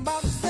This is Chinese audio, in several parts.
about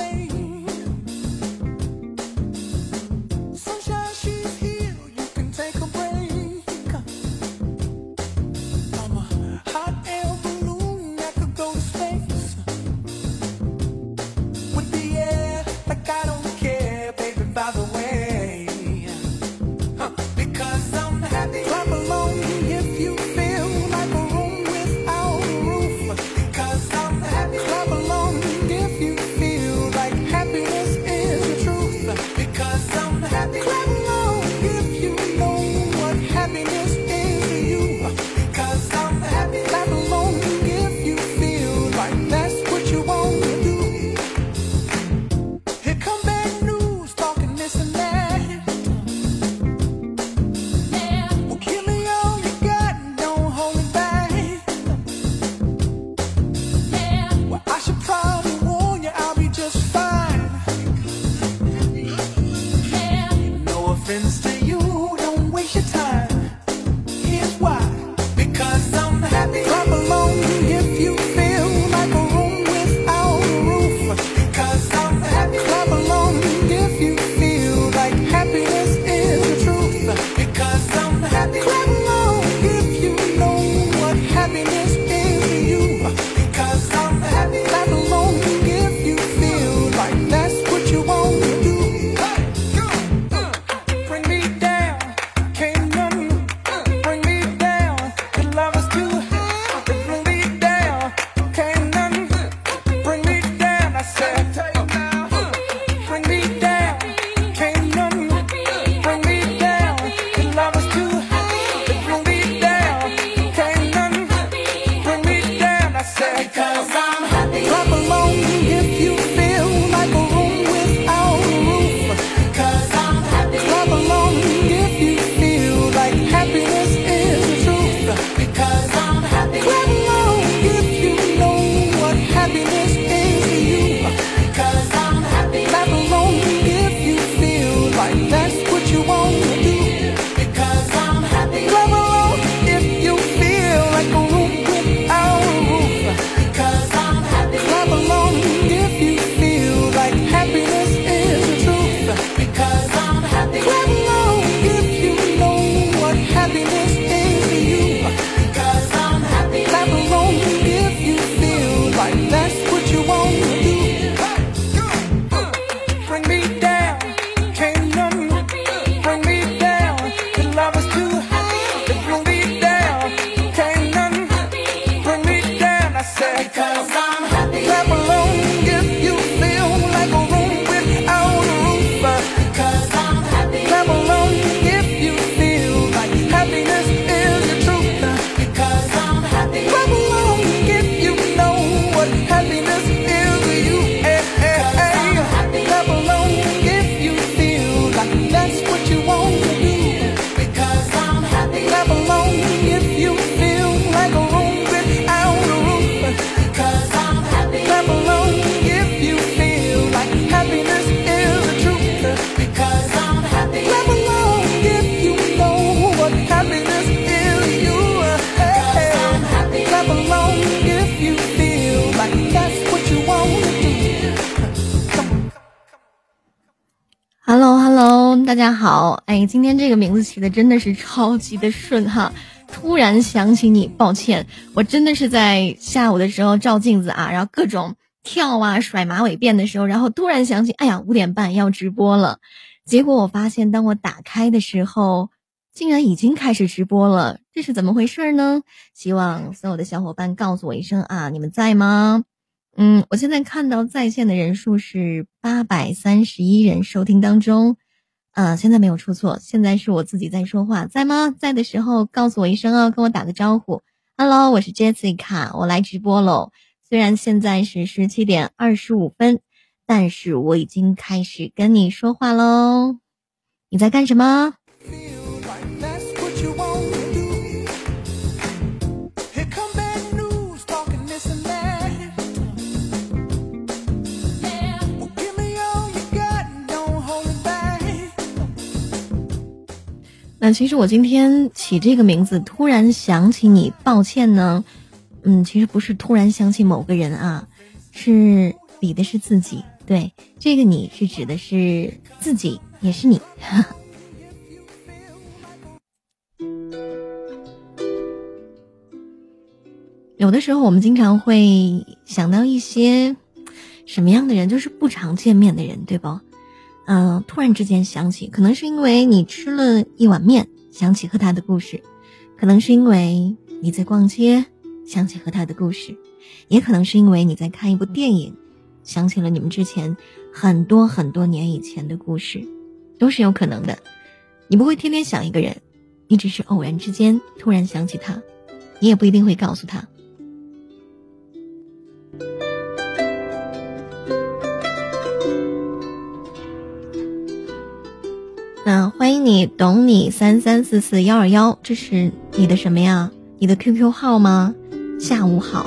大家好，哎，今天这个名字起的真的是超级的顺哈！突然想起你，抱歉，我真的是在下午的时候照镜子啊，然后各种跳啊、甩马尾辫的时候，然后突然想起，哎呀，五点半要直播了。结果我发现，当我打开的时候，竟然已经开始直播了，这是怎么回事呢？希望所有的小伙伴告诉我一声啊，你们在吗？嗯，我现在看到在线的人数是八百三十一人收听当中。嗯，现在没有出错，现在是我自己在说话，在吗？在的时候告诉我一声哦，跟我打个招呼。Hello，我是 Jessica，我来直播喽。虽然现在是十七点二十五分，但是我已经开始跟你说话喽。你在干什么？那其实我今天起这个名字，突然想起你，抱歉呢，嗯，其实不是突然想起某个人啊，是比的是自己。对，这个你是指的是自己，也是你。有的时候，我们经常会想到一些什么样的人，就是不常见面的人，对不？嗯，突然之间想起，可能是因为你吃了一碗面，想起和他的故事；可能是因为你在逛街，想起和他的故事；也可能是因为你在看一部电影，想起了你们之前很多很多年以前的故事，都是有可能的。你不会天天想一个人，你只是偶然之间突然想起他，你也不一定会告诉他。那欢迎你，懂你三三四四幺二幺，这是你的什么呀？你的 QQ 号吗？下午好。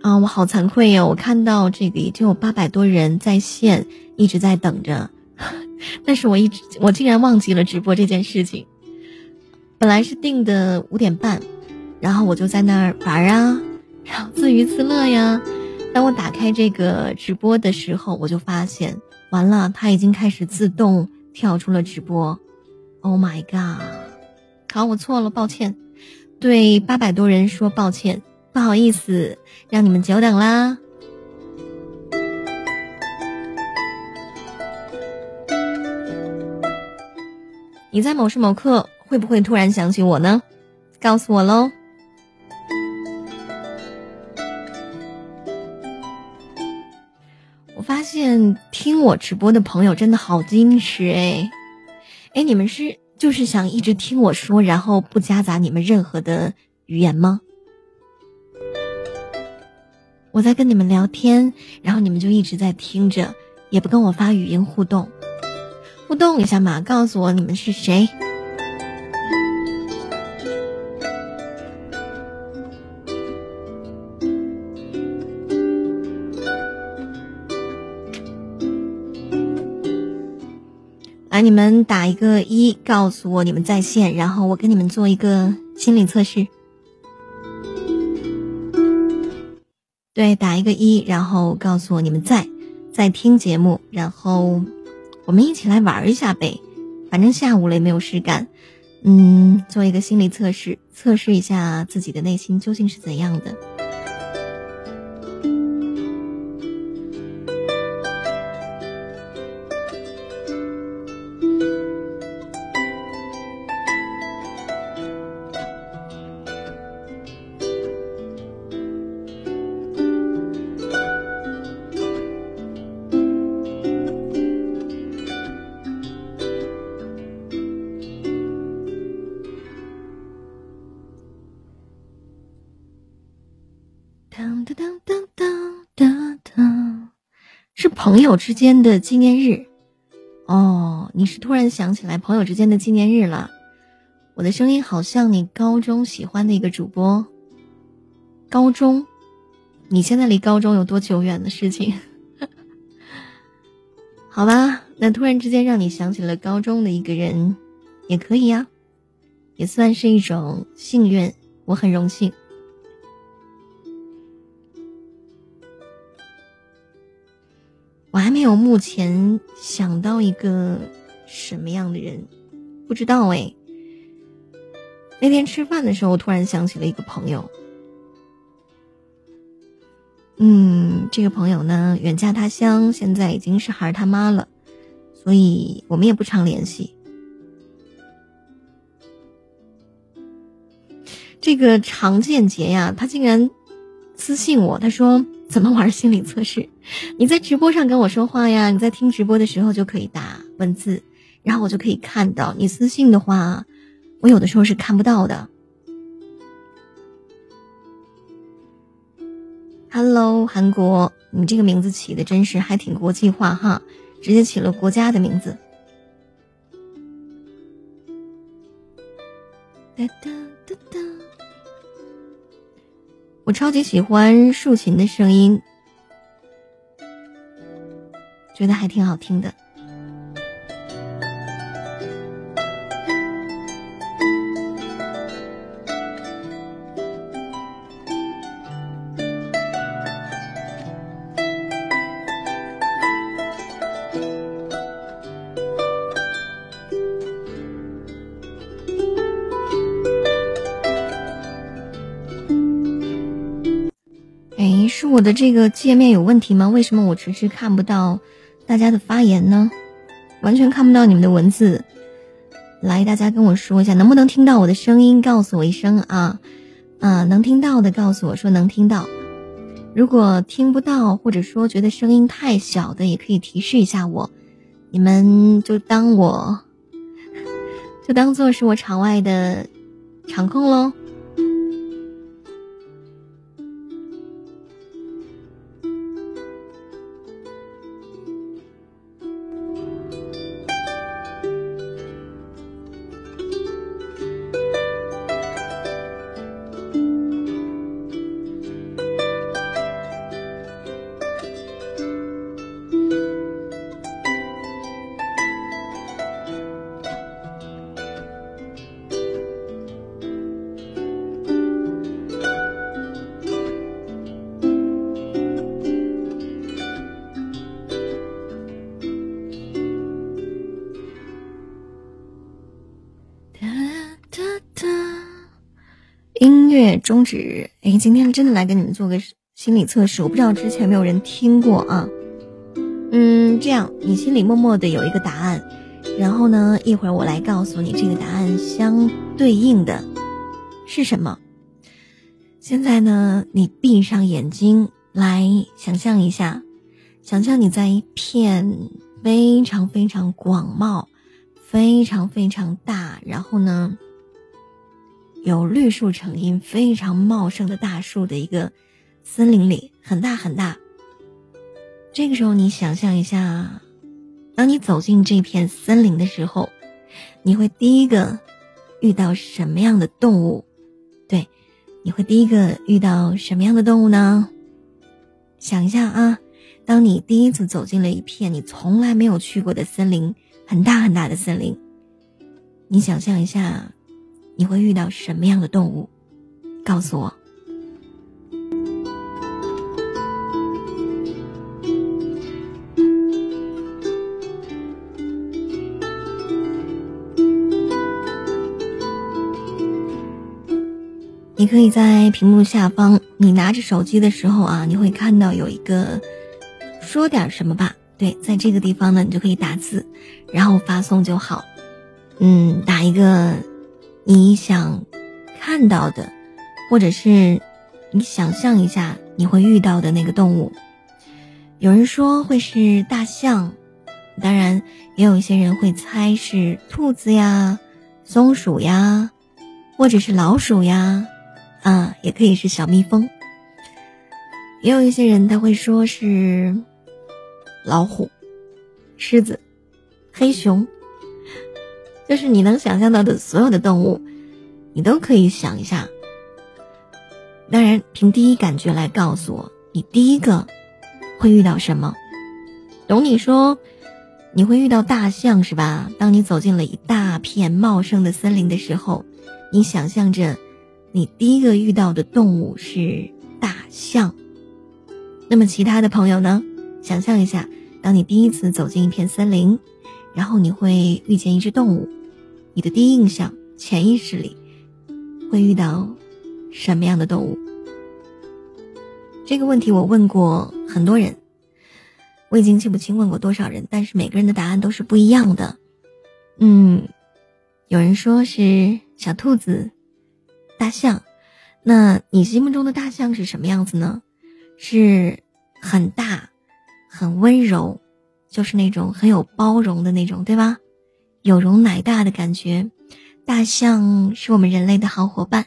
啊，我好惭愧呀！我看到这个已经有八百多人在线，一直在等着，但是我一直我竟然忘记了直播这件事情。本来是定的五点半，然后我就在那儿玩啊，然后自娱自乐呀。当我打开这个直播的时候，我就发现。完了，他已经开始自动跳出了直播。Oh my god！好，我错了，抱歉。对八百多人说抱歉，不好意思，让你们久等啦。你在某时某刻会不会突然想起我呢？告诉我喽。现听我直播的朋友真的好矜持哎，哎，你们是就是想一直听我说，然后不夹杂你们任何的语言吗？我在跟你们聊天，然后你们就一直在听着，也不跟我发语音互动，互动一下嘛，告诉我你们是谁。你们打一个一，告诉我你们在线，然后我跟你们做一个心理测试。对，打一个一，然后告诉我你们在在听节目，然后我们一起来玩一下呗。反正下午了也没有事干，嗯，做一个心理测试，测试一下自己的内心究竟是怎样的。朋友之间的纪念日，哦，你是突然想起来朋友之间的纪念日了。我的声音好像你高中喜欢的一个主播。高中，你现在离高中有多久远的事情？好吧，那突然之间让你想起了高中的一个人，也可以呀，也算是一种幸运，我很荣幸。我还没有目前想到一个什么样的人，不知道哎。那天吃饭的时候，突然想起了一个朋友。嗯，这个朋友呢，远嫁他乡，现在已经是孩儿他妈了，所以我们也不常联系。这个常见杰呀，他竟然私信我，他说。怎么玩心理测试？你在直播上跟我说话呀，你在听直播的时候就可以打文字，然后我就可以看到你私信的话，我有的时候是看不到的。Hello，韩国，你这个名字起的真是还挺国际化哈，直接起了国家的名字。哒哒哒哒。我超级喜欢竖琴的声音，觉得还挺好听的。的这个界面有问题吗？为什么我迟迟看不到大家的发言呢？完全看不到你们的文字。来，大家跟我说一下，能不能听到我的声音？告诉我一声啊！啊，能听到的告诉我说能听到。如果听不到，或者说觉得声音太小的，也可以提示一下我。你们就当我，就当做是我场外的场控喽。终止。哎，今天真的来给你们做个心理测试，我不知道之前没有人听过啊。嗯，这样你心里默默的有一个答案，然后呢，一会儿我来告诉你这个答案相对应的是什么。现在呢，你闭上眼睛来想象一下，想象你在一片非常非常广袤、非常非常大，然后呢。有绿树成荫、非常茂盛的大树的一个森林里，很大很大。这个时候，你想象一下，当你走进这片森林的时候，你会第一个遇到什么样的动物？对，你会第一个遇到什么样的动物呢？想一下啊，当你第一次走进了一片你从来没有去过的森林，很大很大的森林，你想象一下。你会遇到什么样的动物？告诉我。你可以在屏幕下方，你拿着手机的时候啊，你会看到有一个说点什么吧？对，在这个地方呢，你就可以打字，然后发送就好。嗯，打一个。你想看到的，或者是你想象一下你会遇到的那个动物，有人说会是大象，当然也有一些人会猜是兔子呀、松鼠呀，或者是老鼠呀，啊，也可以是小蜜蜂。也有一些人他会说是老虎、狮子、黑熊。就是你能想象到的所有的动物，你都可以想一下。当然，凭第一感觉来告诉我，你第一个会遇到什么？懂你说，你会遇到大象是吧？当你走进了一大片茂盛的森林的时候，你想象着，你第一个遇到的动物是大象。那么其他的朋友呢？想象一下，当你第一次走进一片森林。然后你会遇见一只动物，你的第一印象、潜意识里会遇到什么样的动物？这个问题我问过很多人，我已经记不清问过多少人，但是每个人的答案都是不一样的。嗯，有人说是小兔子、大象，那你心目中的大象是什么样子呢？是很大、很温柔。就是那种很有包容的那种，对吧？有容乃大的感觉。大象是我们人类的好伙伴，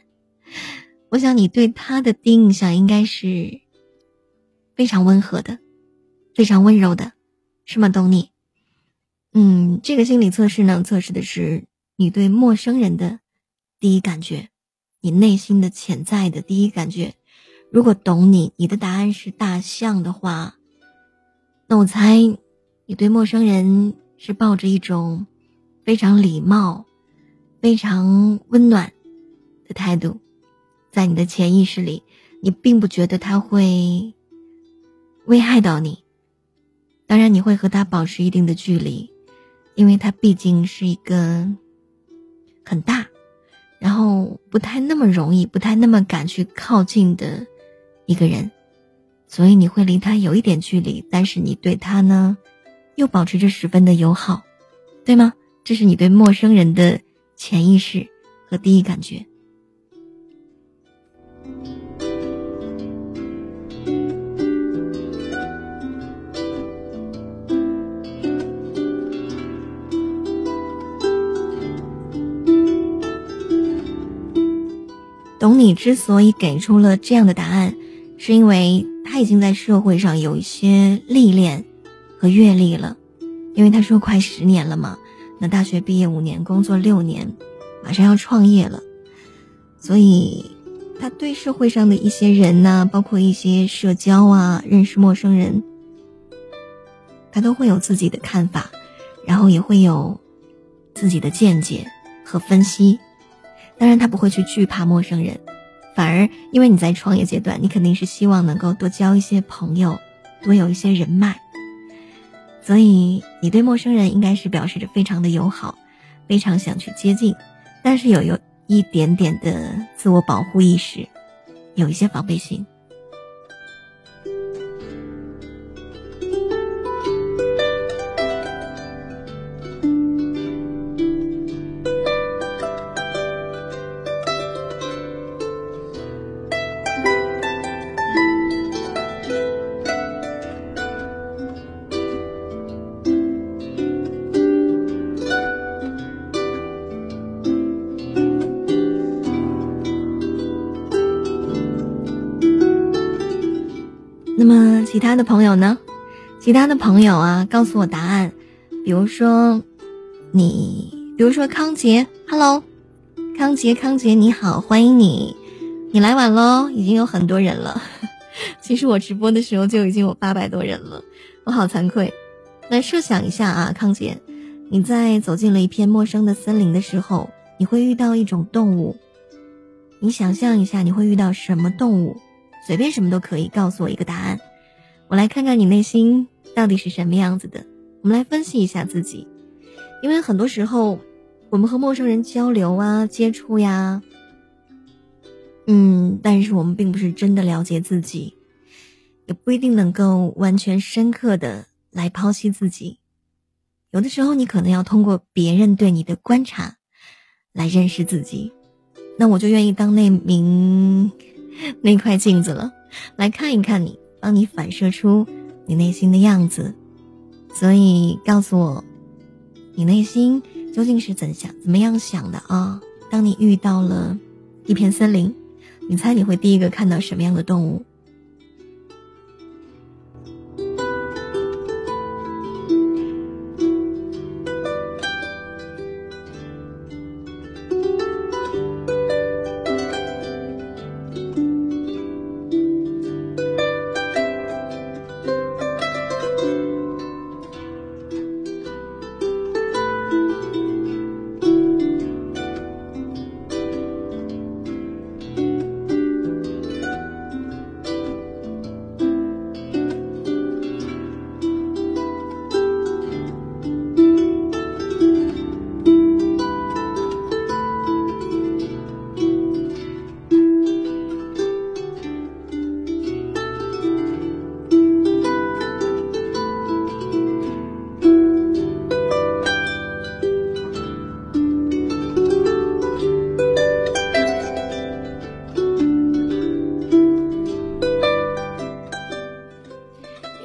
我想你对它的第一印象应该是非常温和的，非常温柔的，是吗？懂你。嗯，这个心理测试呢，测试的是你对陌生人的第一感觉，你内心的潜在的第一感觉。如果懂你，你的答案是大象的话，那我猜。你对陌生人是抱着一种非常礼貌、非常温暖的态度，在你的潜意识里，你并不觉得他会危害到你。当然，你会和他保持一定的距离，因为他毕竟是一个很大，然后不太那么容易、不太那么敢去靠近的一个人。所以你会离他有一点距离，但是你对他呢，又保持着十分的友好，对吗？这是你对陌生人的潜意识和第一感觉。懂你之所以给出了这样的答案，是因为他已经在社会上有一些历练和阅历了。因为他说快十年了嘛，那大学毕业五年，工作六年，马上要创业了，所以他对社会上的一些人呐，包括一些社交啊，认识陌生人，他都会有自己的看法，然后也会有自己的见解和分析。当然，他不会去惧怕陌生人，反而因为你在创业阶段，你肯定是希望能够多交一些朋友，多有一些人脉，所以你对陌生人应该是表示着非常的友好，非常想去接近，但是有有一点点的自我保护意识，有一些防备心。其他的朋友呢？其他的朋友啊，告诉我答案。比如说，你，比如说康杰，Hello，康杰，康杰你好，欢迎你，你来晚喽，已经有很多人了。其实我直播的时候就已经有八百多人了，我好惭愧。那设想一下啊，康杰，你在走进了一片陌生的森林的时候，你会遇到一种动物，你想象一下你会遇到什么动物？随便什么都可以，告诉我一个答案，我来看看你内心到底是什么样子的。我们来分析一下自己，因为很多时候，我们和陌生人交流啊、接触呀，嗯，但是我们并不是真的了解自己，也不一定能够完全深刻的来剖析自己。有的时候，你可能要通过别人对你的观察，来认识自己。那我就愿意当那名。那块镜子了，来看一看你，帮你反射出你内心的样子。所以告诉我，你内心究竟是怎想、怎么样想的啊？当你遇到了一片森林，你猜你会第一个看到什么样的动物？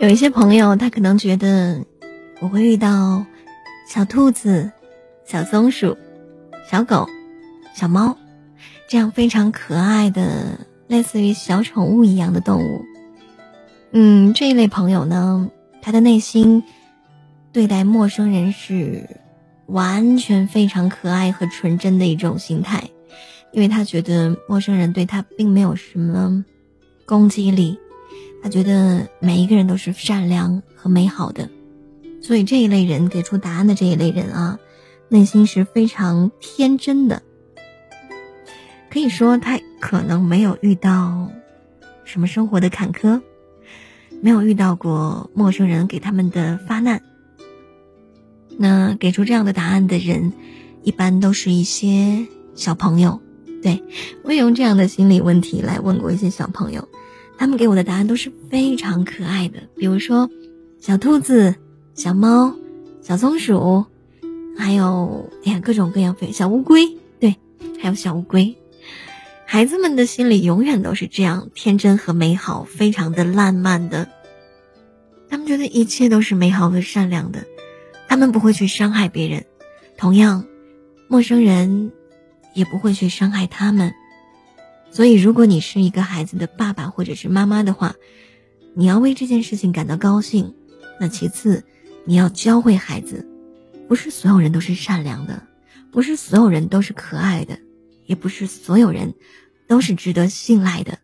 有一些朋友，他可能觉得我会遇到小兔子、小松鼠、小狗、小猫这样非常可爱的，类似于小宠物一样的动物。嗯，这一类朋友呢，他的内心对待陌生人是完全非常可爱和纯真的一种心态，因为他觉得陌生人对他并没有什么攻击力。他觉得每一个人都是善良和美好的，所以这一类人给出答案的这一类人啊，内心是非常天真的。可以说他可能没有遇到什么生活的坎坷，没有遇到过陌生人给他们的发难。那给出这样的答案的人，一般都是一些小朋友。对我也用这样的心理问题来问过一些小朋友。他们给我的答案都是非常可爱的，比如说小兔子、小猫、小松鼠，还有哎呀各种各样小乌龟，对，还有小乌龟。孩子们的心里永远都是这样天真和美好，非常的浪漫的。他们觉得一切都是美好和善良的，他们不会去伤害别人，同样，陌生人也不会去伤害他们。所以，如果你是一个孩子的爸爸或者是妈妈的话，你要为这件事情感到高兴。那其次，你要教会孩子，不是所有人都是善良的，不是所有人都是可爱的，也不是所有人。都是值得信赖的，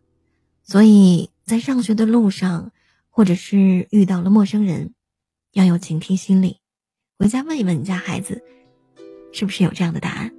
所以在上学的路上，或者是遇到了陌生人，要有警惕心理。回家问一问你家孩子，是不是有这样的答案？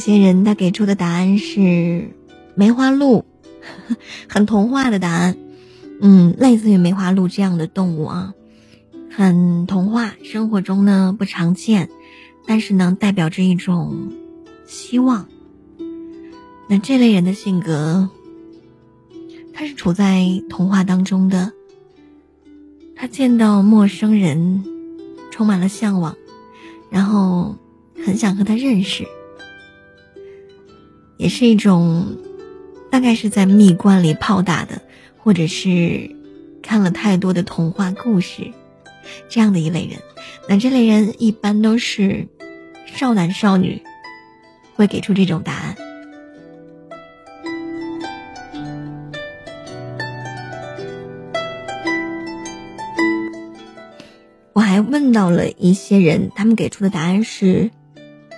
些人他给出的答案是梅花鹿，很童话的答案。嗯，类似于梅花鹿这样的动物啊，很童话，生活中呢不常见，但是呢代表着一种希望。那这类人的性格，他是处在童话当中的，他见到陌生人充满了向往，然后很想和他认识。也是一种，大概是在蜜罐里泡大的，或者是看了太多的童话故事，这样的一类人。那这类人一般都是少男少女，会给出这种答案。我还问到了一些人，他们给出的答案是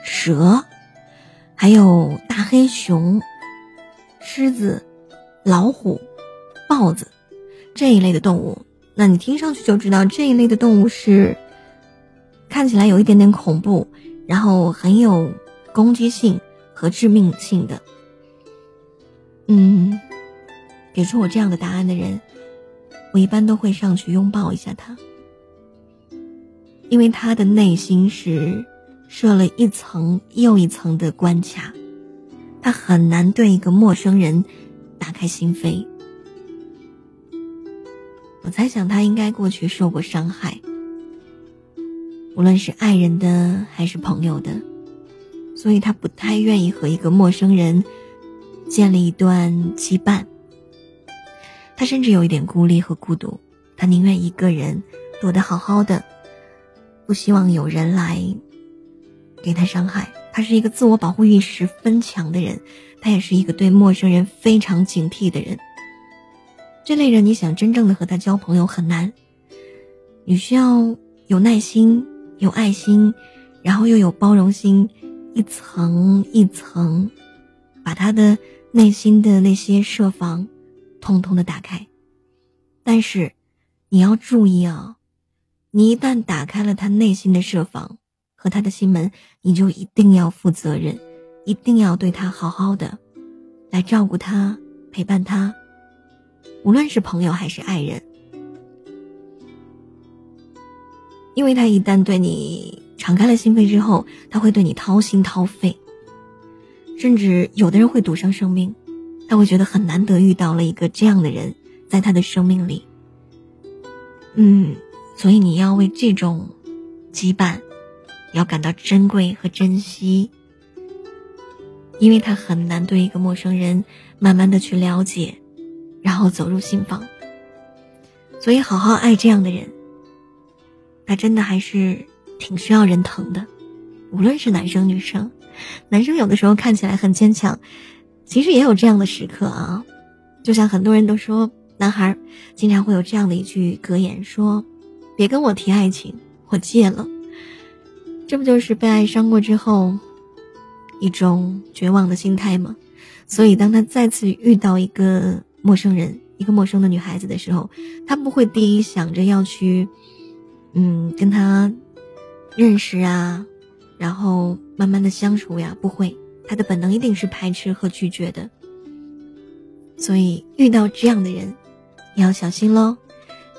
蛇。还有大黑熊、狮子、老虎、豹子这一类的动物，那你听上去就知道这一类的动物是看起来有一点点恐怖，然后很有攻击性和致命性的。嗯，给出我这样的答案的人，我一般都会上去拥抱一下他，因为他的内心是。设了一层又一层的关卡，他很难对一个陌生人打开心扉。我猜想他应该过去受过伤害，无论是爱人的还是朋友的，所以他不太愿意和一个陌生人建立一段羁绊。他甚至有一点孤立和孤独，他宁愿一个人躲得好好的，不希望有人来。给他伤害，他是一个自我保护欲十分强的人，他也是一个对陌生人非常警惕的人。这类人，你想真正的和他交朋友很难，你需要有耐心、有爱心，然后又有包容心，一层一层，把他的内心的那些设防，通通的打开。但是，你要注意啊，你一旦打开了他内心的设防。和他的心门，你就一定要负责任，一定要对他好好的，来照顾他，陪伴他，无论是朋友还是爱人，因为他一旦对你敞开了心扉之后，他会对你掏心掏肺，甚至有的人会赌上生命，他会觉得很难得遇到了一个这样的人，在他的生命里，嗯，所以你要为这种羁绊。要感到珍贵和珍惜，因为他很难对一个陌生人慢慢的去了解，然后走入心房。所以好好爱这样的人，他真的还是挺需要人疼的。无论是男生女生，男生有的时候看起来很坚强，其实也有这样的时刻啊。就像很多人都说，男孩经常会有这样的一句格言，说：“别跟我提爱情，我戒了。”这不就是被爱伤过之后一种绝望的心态吗？所以，当他再次遇到一个陌生人，一个陌生的女孩子的时候，他不会第一想着要去，嗯，跟他认识啊，然后慢慢的相处呀，不会，他的本能一定是排斥和拒绝的。所以，遇到这样的人，你要小心喽，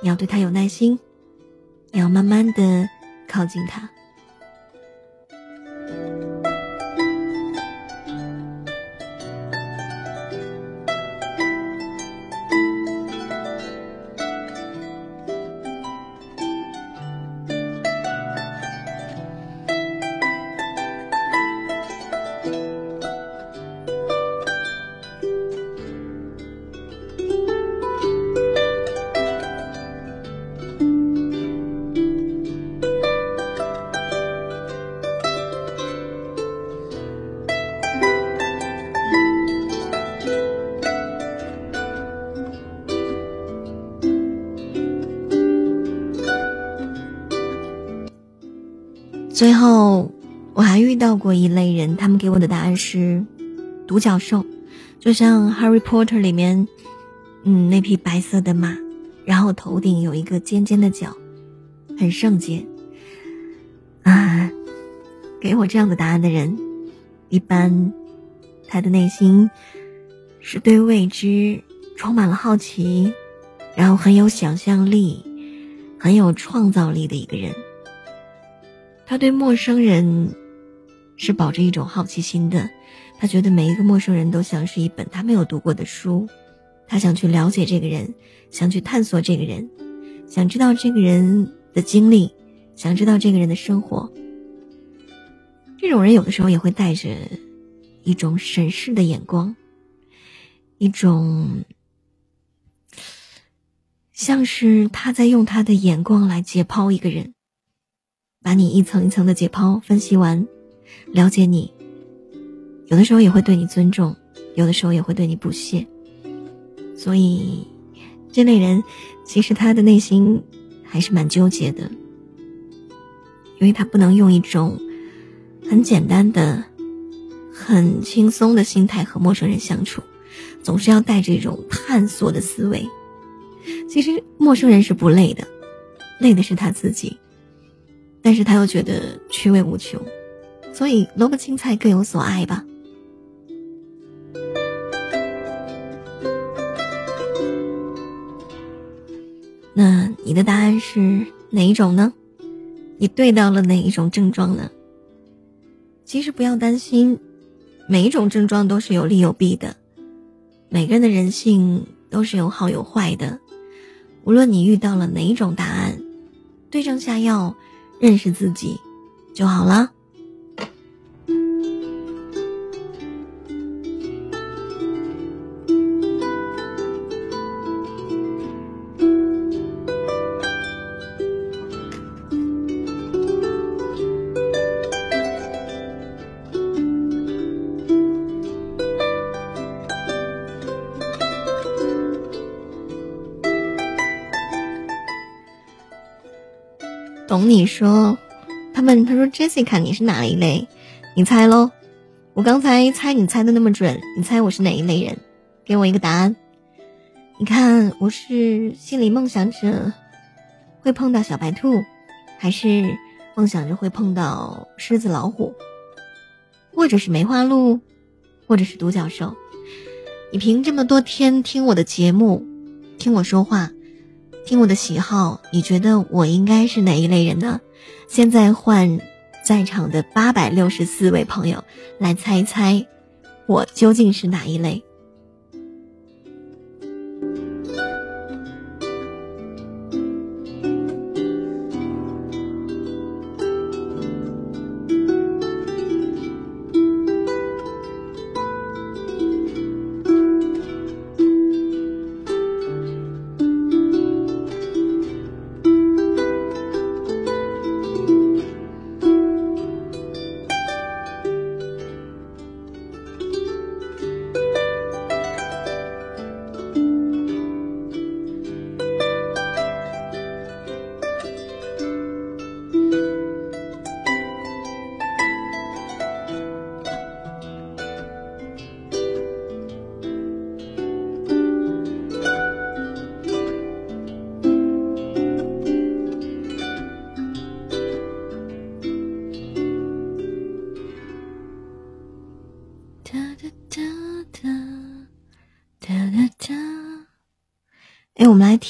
你要对他有耐心，你要慢慢的靠近他。他们给我的答案是独角兽，就像《Harry Potter》里面，嗯，那匹白色的马，然后头顶有一个尖尖的角，很圣洁。啊，给我这样的答案的人，一般他的内心是对未知充满了好奇，然后很有想象力、很有创造力的一个人。他对陌生人是抱着一种好奇心的，他觉得每一个陌生人都像是一本他没有读过的书，他想去了解这个人，想去探索这个人，想知道这个人的经历，想知道这个人的生活。这种人有的时候也会带着一种审视的眼光，一种像是他在用他的眼光来解剖一个人。把你一层一层的解剖、分析完，了解你，有的时候也会对你尊重，有的时候也会对你不屑。所以，这类人其实他的内心还是蛮纠结的，因为他不能用一种很简单的、很轻松的心态和陌生人相处，总是要带着一种探索的思维。其实陌生人是不累的，累的是他自己。但是他又觉得趣味无穷，所以萝卜青菜各有所爱吧。那你的答案是哪一种呢？你对到了哪一种症状呢？其实不要担心，每一种症状都是有利有弊的，每个人的人性都是有好有坏的。无论你遇到了哪一种答案，对症下药。认识自己就好了。懂你说，他问他说：“Jessica，你是哪一类？你猜喽。我刚才猜你猜的那么准，你猜我是哪一类人？给我一个答案。你看我是心里梦想着会碰到小白兔，还是梦想着会碰到狮子、老虎，或者是梅花鹿，或者是独角兽？你凭这么多天听我的节目，听我说话。”听我的喜好，你觉得我应该是哪一类人呢？现在换在场的八百六十四位朋友来猜一猜，我究竟是哪一类？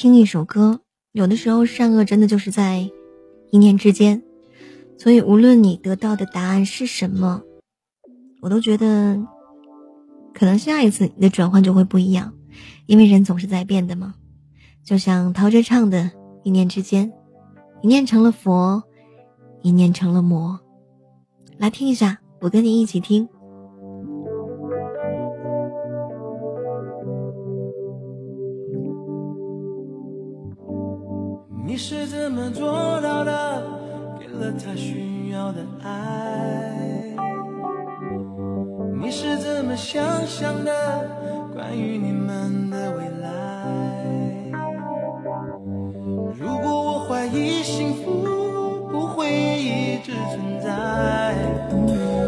听一首歌。有的时候，善恶真的就是在一念之间。所以，无论你得到的答案是什么，我都觉得，可能下一次你的转换就会不一样，因为人总是在变的嘛。就像陶喆唱的《一念之间》，一念成了佛，一念成了魔。来听一下，我跟你一起听。想象的？关于你们的未来。如果我怀疑幸福不会一直存在，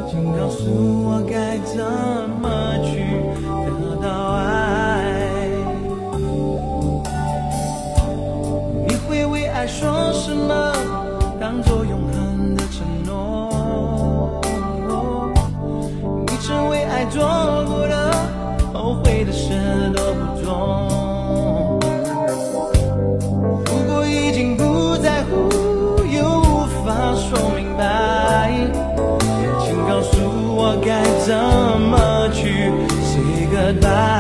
请告诉我该怎做过的，后悔的事都不做。如果已经不在乎，又无法说明白，请告诉我该怎么去 say goodbye。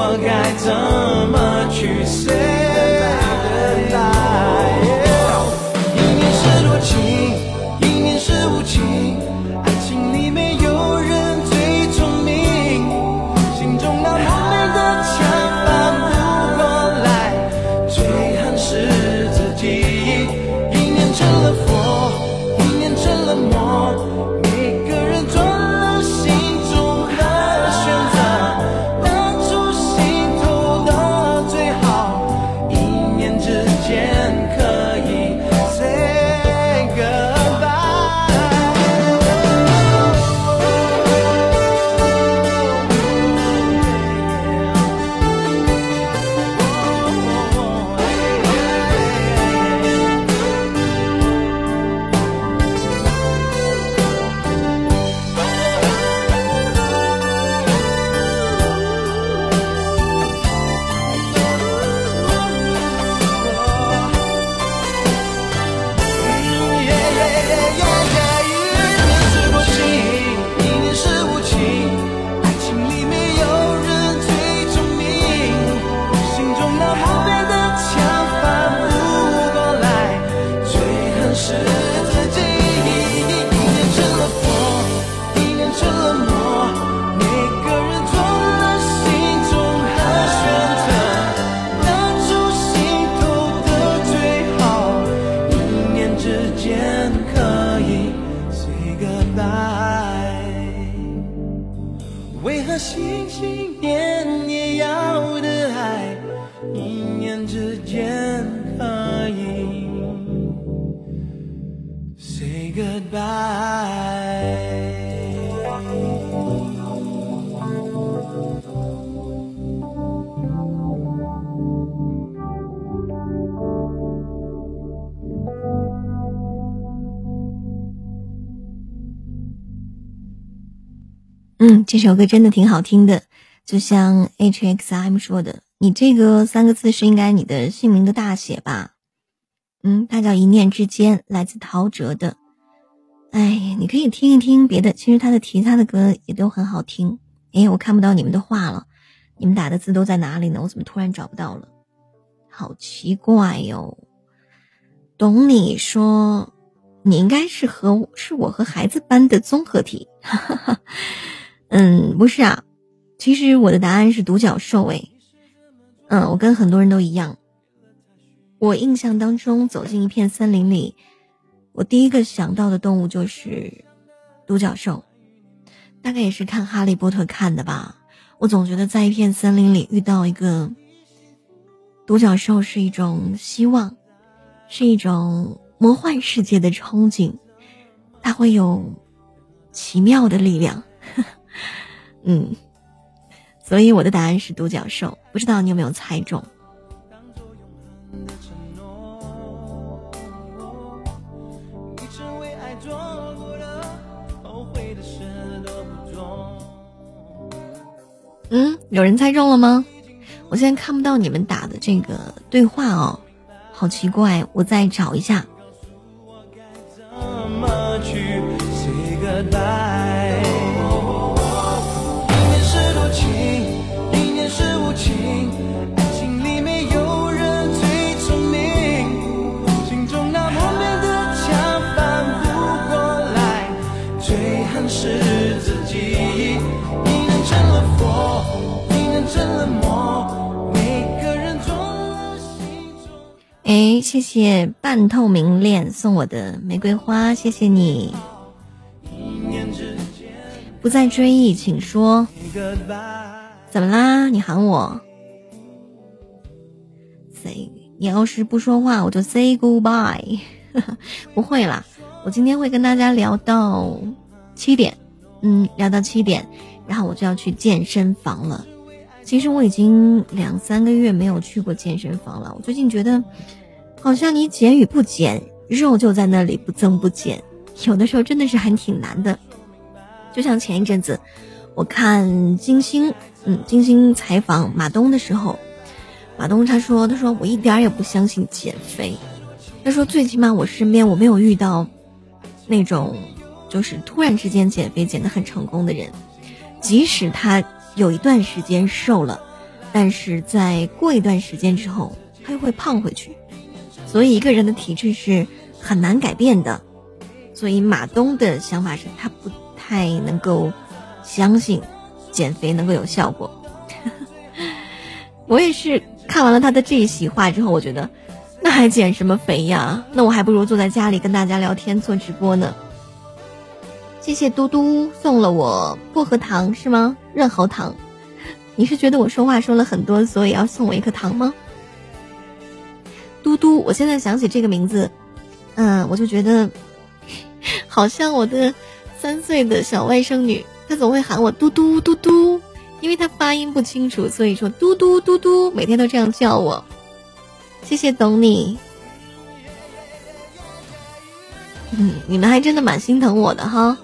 我该怎嗯，这首歌真的挺好听的，就像 H X M 说的，你这个三个字是应该你的姓名的大写吧？嗯，它叫一念之间，来自陶喆的。哎，你可以听一听别的，其实他的其他的歌也都很好听。哎，我看不到你们的话了，你们打的字都在哪里呢？我怎么突然找不到了？好奇怪哟。懂你说，你应该是和是我和孩子班的综合体。哈哈哈嗯，不是啊，其实我的答案是独角兽诶。嗯，我跟很多人都一样。我印象当中，走进一片森林里，我第一个想到的动物就是独角兽。大概也是看《哈利波特》看的吧。我总觉得在一片森林里遇到一个独角兽是一种希望。是一种魔幻世界的憧憬，它会有奇妙的力量。嗯，所以我的答案是独角兽，不知道你有没有猜中？嗯，有人猜中了吗？我现在看不到你们打的这个对话哦。好奇怪，我再找一下。哎，谢谢半透明恋送我的玫瑰花，谢谢你。不再追忆，请说。怎么啦？你喊我？say，你要是不说话，我就 say goodbye。不会啦，我今天会跟大家聊到七点，嗯，聊到七点，然后我就要去健身房了。其实我已经两三个月没有去过健身房了，我最近觉得。好像你减与不减，肉就在那里不增不减，有的时候真的是还挺难的。就像前一阵子，我看金星，嗯，金星采访马东的时候，马东他说，他说我一点也不相信减肥，他说最起码我身边我没有遇到那种就是突然之间减肥减得很成功的人，即使他有一段时间瘦了，但是在过一段时间之后，他又会胖回去。所以一个人的体质是很难改变的，所以马东的想法是他不太能够相信减肥能够有效果。我也是看完了他的这一席话之后，我觉得那还减什么肥呀？那我还不如坐在家里跟大家聊天做直播呢。谢谢嘟嘟送了我薄荷糖是吗？润喉糖，你是觉得我说话说了很多，所以要送我一颗糖吗？嘟嘟，我现在想起这个名字，嗯，我就觉得 好像我的三岁的小外甥女，她总会喊我嘟嘟嘟嘟，因为她发音不清楚，所以说嘟嘟嘟嘟，每天都这样叫我。谢谢懂你，嗯，你们还真的蛮心疼我的哈。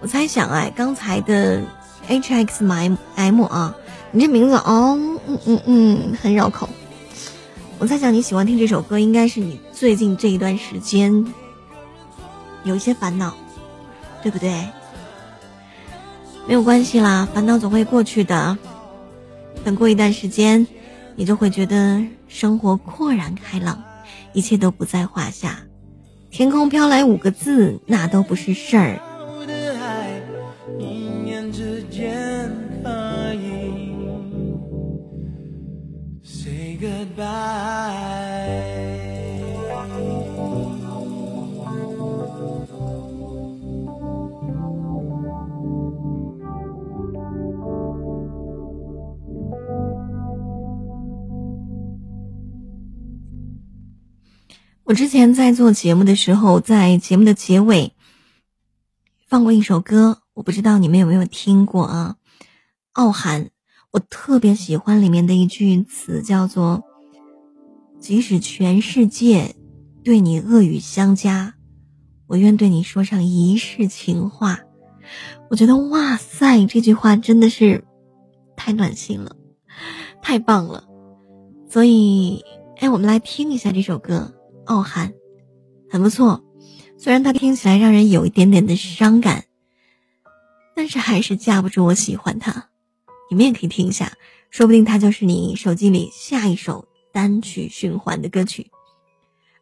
我猜想哎，刚才的 H X M M 啊。你这名字哦，嗯嗯嗯，很绕口。我在想你喜欢听这首歌，应该是你最近这一段时间有一些烦恼，对不对？没有关系啦，烦恼总会过去的。等过一段时间，你就会觉得生活豁然开朗，一切都不在话下。天空飘来五个字，那都不是事儿。Goodbye 我之前在做节目的时候，在节目的结尾放过一首歌，我不知道你们有没有听过啊？傲寒，我特别喜欢里面的一句词，叫做。即使全世界对你恶语相加，我愿对你说上一世情话。我觉得哇塞，这句话真的是太暖心了，太棒了。所以，哎，我们来听一下这首歌《傲寒》，很不错。虽然它听起来让人有一点点的伤感，但是还是架不住我喜欢他。你们也可以听一下，说不定它就是你手机里下一首单曲循环的歌曲。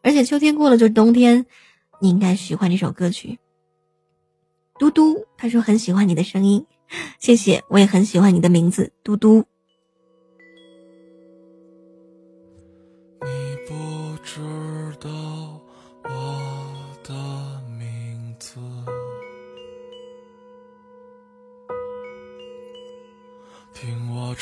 而且秋天过了就是冬天，你应该喜欢这首歌曲。嘟嘟，他说很喜欢你的声音，谢谢，我也很喜欢你的名字，嘟嘟。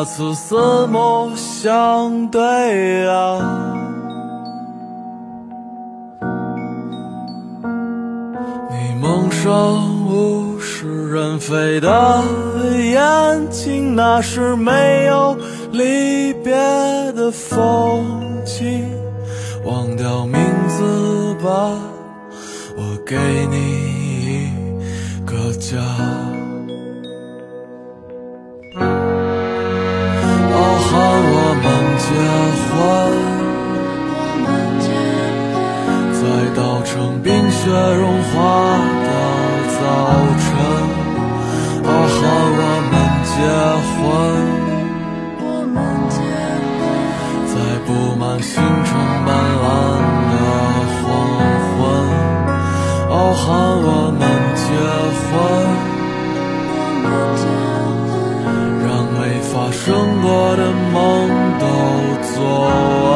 那次四目相对啊，你蒙上物是人非的眼睛，那是没有离别的风景。雪融化的早晨。哦，和我们结婚，在布满星辰斑斓的黄昏。傲寒我们结婚。让没发生过的梦都做完，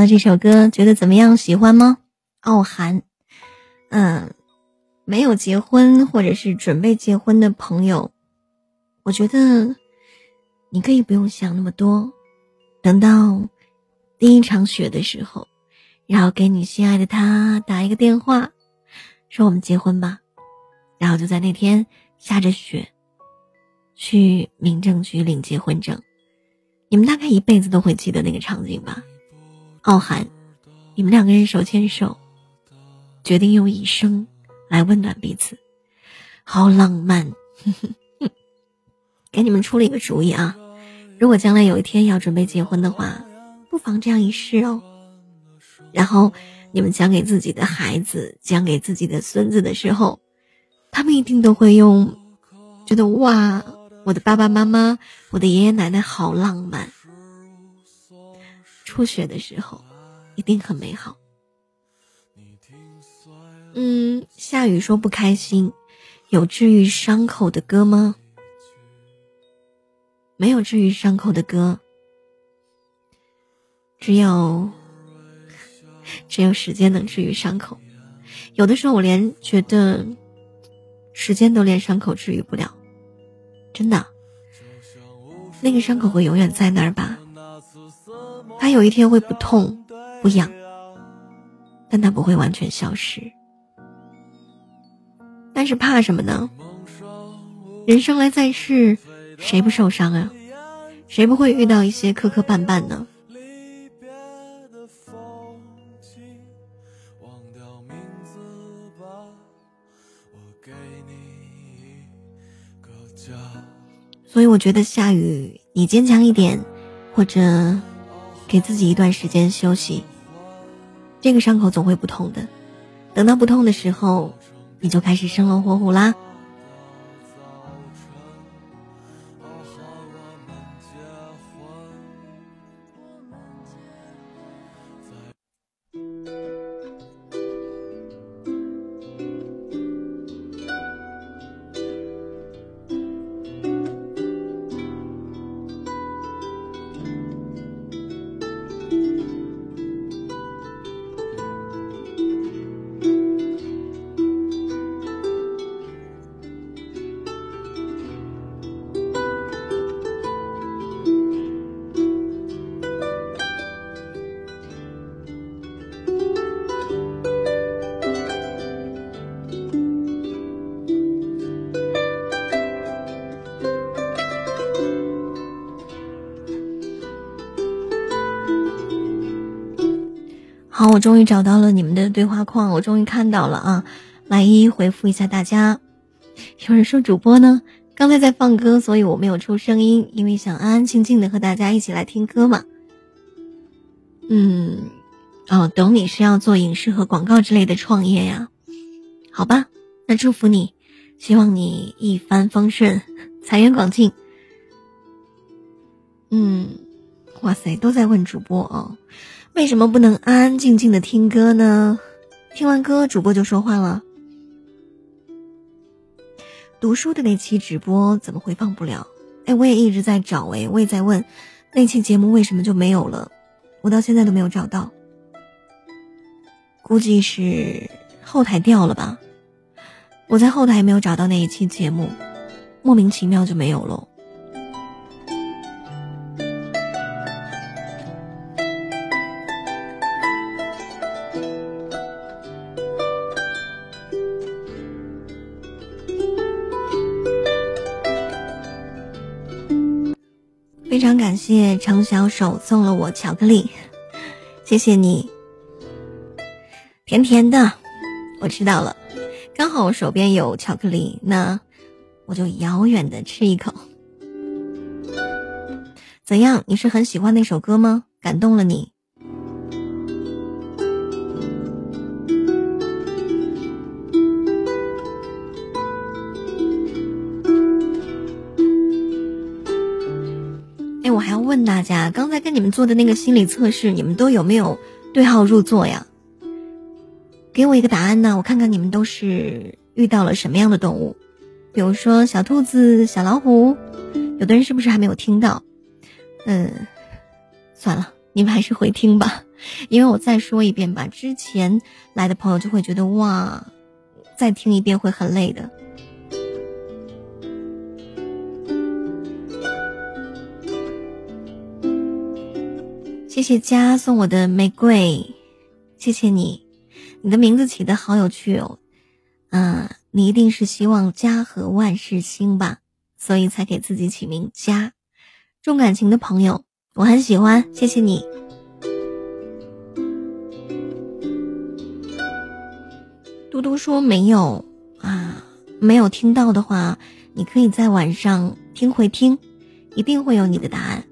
听完了这首歌，觉得怎么样？喜欢吗？傲寒，嗯，没有结婚或者是准备结婚的朋友，我觉得你可以不用想那么多，等到第一场雪的时候，然后给你心爱的他打一个电话，说我们结婚吧，然后就在那天下着雪，去民政局领结婚证，你们大概一辈子都会记得那个场景吧。傲寒，你们两个人手牵手。决定用一生来温暖彼此，好浪漫。给你们出了一个主意啊，如果将来有一天要准备结婚的话，不妨这样一试哦。然后你们讲给自己的孩子、讲给自己的孙子的时候，他们一定都会用，觉得哇，我的爸爸妈妈、我的爷爷奶奶好浪漫。初雪的时候，一定很美好。嗯，下雨说不开心，有治愈伤口的歌吗？没有治愈伤口的歌，只有只有时间能治愈伤口。有的时候我连觉得时间都连伤口治愈不了，真的，那个伤口会永远在那儿吧？它有一天会不痛不痒，但它不会完全消失。但是怕什么呢？人生来在世，谁不受伤啊？谁不会遇到一些磕磕绊绊呢？所以我觉得下雨，你坚强一点，或者给自己一段时间休息。这个伤口总会不痛的，等到不痛的时候。你就开始生龙活虎啦。我终于找到了你们的对话框，我终于看到了啊！来一一回复一下大家。有人说主播呢，刚才在放歌，所以我没有出声音，因为想安安静静的和大家一起来听歌嘛。嗯，哦，懂你是要做影视和广告之类的创业呀？好吧，那祝福你，希望你一帆风顺，财源广进。嗯，哇塞，都在问主播啊。为什么不能安安静静的听歌呢？听完歌，主播就说话了。读书的那期直播怎么回放不了？哎，我也一直在找，哎，我也在问，那期节目为什么就没有了？我到现在都没有找到，估计是后台掉了吧？我在后台没有找到那一期节目，莫名其妙就没有了。谢程小手送了我巧克力，谢谢你，甜甜的，我知道了，刚好我手边有巧克力，那我就遥远的吃一口。怎样？你是很喜欢那首歌吗？感动了你？问大家，刚才跟你们做的那个心理测试，你们都有没有对号入座呀？给我一个答案呢，我看看你们都是遇到了什么样的动物，比如说小兔子、小老虎，有的人是不是还没有听到？嗯，算了，你们还是回听吧，因为我再说一遍吧，之前来的朋友就会觉得哇，再听一遍会很累的。谢谢家送我的玫瑰，谢谢你，你的名字起的好有趣哦，嗯，你一定是希望家和万事兴吧，所以才给自己起名家。重感情的朋友，我很喜欢，谢谢你。嘟嘟说没有啊，没有听到的话，你可以在晚上听回听，一定会有你的答案。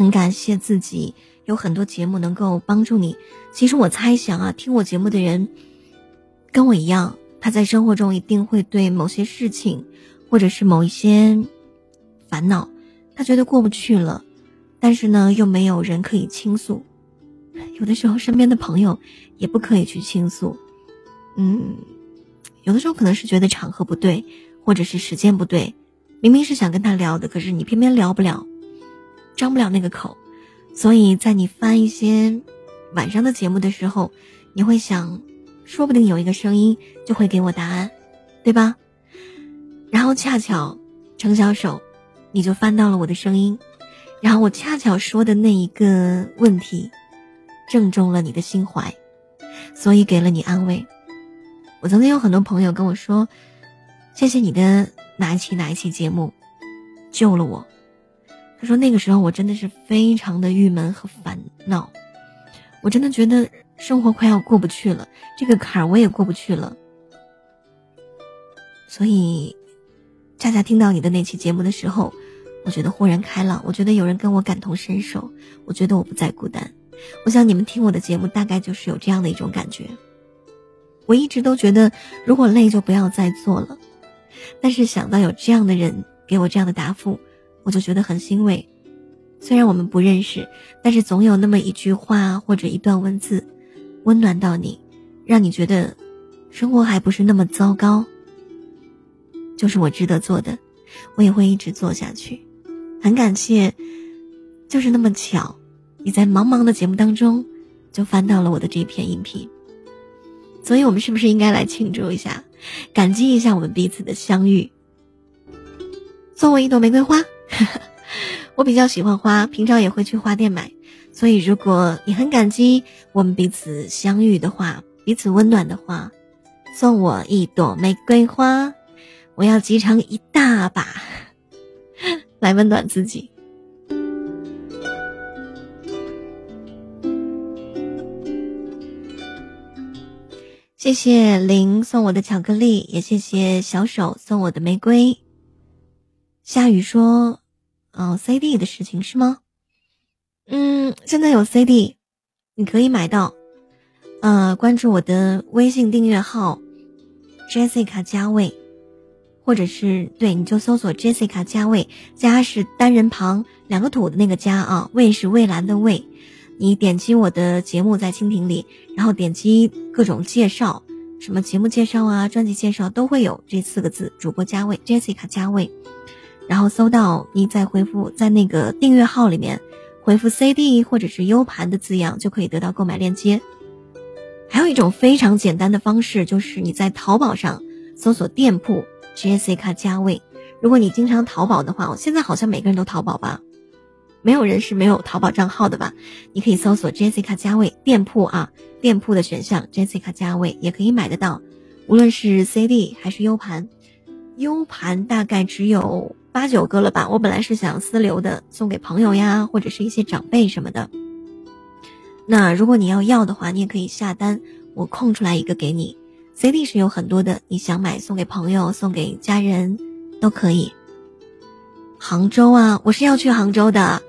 很感谢自己有很多节目能够帮助你。其实我猜想啊，听我节目的人跟我一样，他在生活中一定会对某些事情，或者是某一些烦恼，他觉得过不去了，但是呢，又没有人可以倾诉。有的时候，身边的朋友也不可以去倾诉。嗯，有的时候可能是觉得场合不对，或者是时间不对。明明是想跟他聊的，可是你偏偏聊不了，张不了那个口，所以在你翻一些晚上的节目的时候，你会想，说不定有一个声音就会给我答案，对吧？然后恰巧程小手，你就翻到了我的声音，然后我恰巧说的那一个问题，正中了你的心怀，所以给了你安慰。我曾经有很多朋友跟我说，谢谢你的。哪一期哪一期节目救了我？他说那个时候我真的是非常的郁闷和烦恼，我真的觉得生活快要过不去了，这个坎儿我也过不去了。所以，恰恰听到你的那期节目的时候，我觉得豁然开朗，我觉得有人跟我感同身受，我觉得我不再孤单。我想你们听我的节目大概就是有这样的一种感觉。我一直都觉得，如果累就不要再做了。但是想到有这样的人给我这样的答复，我就觉得很欣慰。虽然我们不认识，但是总有那么一句话或者一段文字，温暖到你，让你觉得生活还不是那么糟糕。就是我值得做的，我也会一直做下去。很感谢，就是那么巧，你在茫茫的节目当中，就翻到了我的这篇音频。所以我们是不是应该来庆祝一下？感激一下我们彼此的相遇，送我一朵玫瑰花。我比较喜欢花，平常也会去花店买。所以如果你很感激我们彼此相遇的话，彼此温暖的话，送我一朵玫瑰花，我要集成一大把，来温暖自己。谢谢林送我的巧克力，也谢谢小手送我的玫瑰。夏雨说：“哦，CD 的事情是吗？嗯，现在有 CD，你可以买到。呃，关注我的微信订阅号 Jessica 加位，或者是对，你就搜索 Jessica 加位，加是单人旁两个土的那个加啊，蔚是蔚蓝的蔚。”你点击我的节目在蜻蜓里，然后点击各种介绍，什么节目介绍啊、专辑介绍都会有这四个字“主播加位 Jessica 加位”，然后搜到你再回复在那个订阅号里面回复 CD 或者是 U 盘的字样，就可以得到购买链接。还有一种非常简单的方式，就是你在淘宝上搜索店铺 Jessica 加位。如果你经常淘宝的话，我现在好像每个人都淘宝吧。没有人是没有淘宝账号的吧？你可以搜索 Jessica 加位店铺啊，店铺的选项 Jessica 加位也可以买得到，无论是 CD 还是 U 盘，U 盘大概只有八九个了吧。我本来是想私留的，送给朋友呀，或者是一些长辈什么的。那如果你要要的话，你也可以下单我空出来一个给你。CD 是有很多的，你想买送给朋友、送给家人都可以。杭州啊，我是要去杭州的，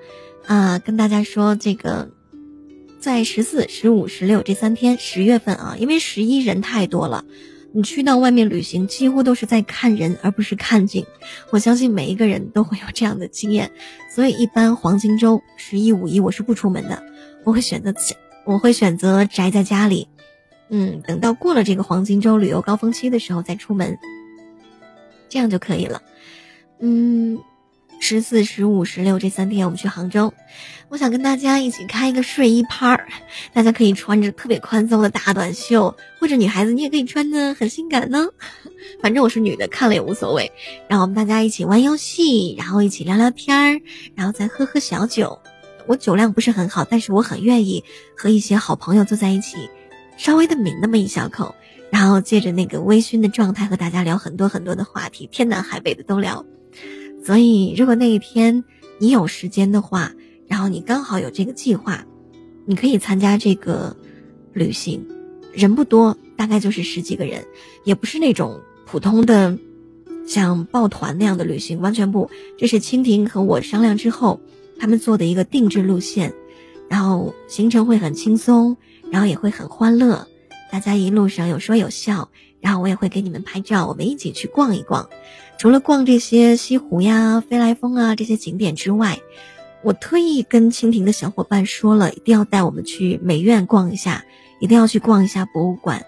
啊，跟大家说这个，在十四、十五、十六这三天，十月份啊，因为十一人太多了，你去到外面旅行几乎都是在看人而不是看景。我相信每一个人都会有这样的经验，所以一般黄金周、十一、五一我是不出门的，我会选择我会选择宅在家里。嗯，等到过了这个黄金周旅游高峰期的时候再出门，这样就可以了。嗯，十四、十五、十六这三天我们去杭州，我想跟大家一起开一个睡衣趴儿，大家可以穿着特别宽松的大短袖，或者女孩子你也可以穿的很性感呢。反正我是女的，看了也无所谓。然后我们大家一起玩游戏，然后一起聊聊天儿，然后再喝喝小酒。我酒量不是很好，但是我很愿意和一些好朋友坐在一起。稍微的抿那么一小口，然后借着那个微醺的状态和大家聊很多很多的话题，天南海北的都聊。所以，如果那一天你有时间的话，然后你刚好有这个计划，你可以参加这个旅行。人不多，大概就是十几个人，也不是那种普通的像抱团那样的旅行，完全不。这是蜻蜓和我商量之后，他们做的一个定制路线，然后行程会很轻松。然后也会很欢乐，大家一路上有说有笑，然后我也会给你们拍照，我们一起去逛一逛。除了逛这些西湖呀、飞来峰啊这些景点之外，我特意跟蜻蜓的小伙伴说了，一定要带我们去美院逛一下，一定要去逛一下博物馆，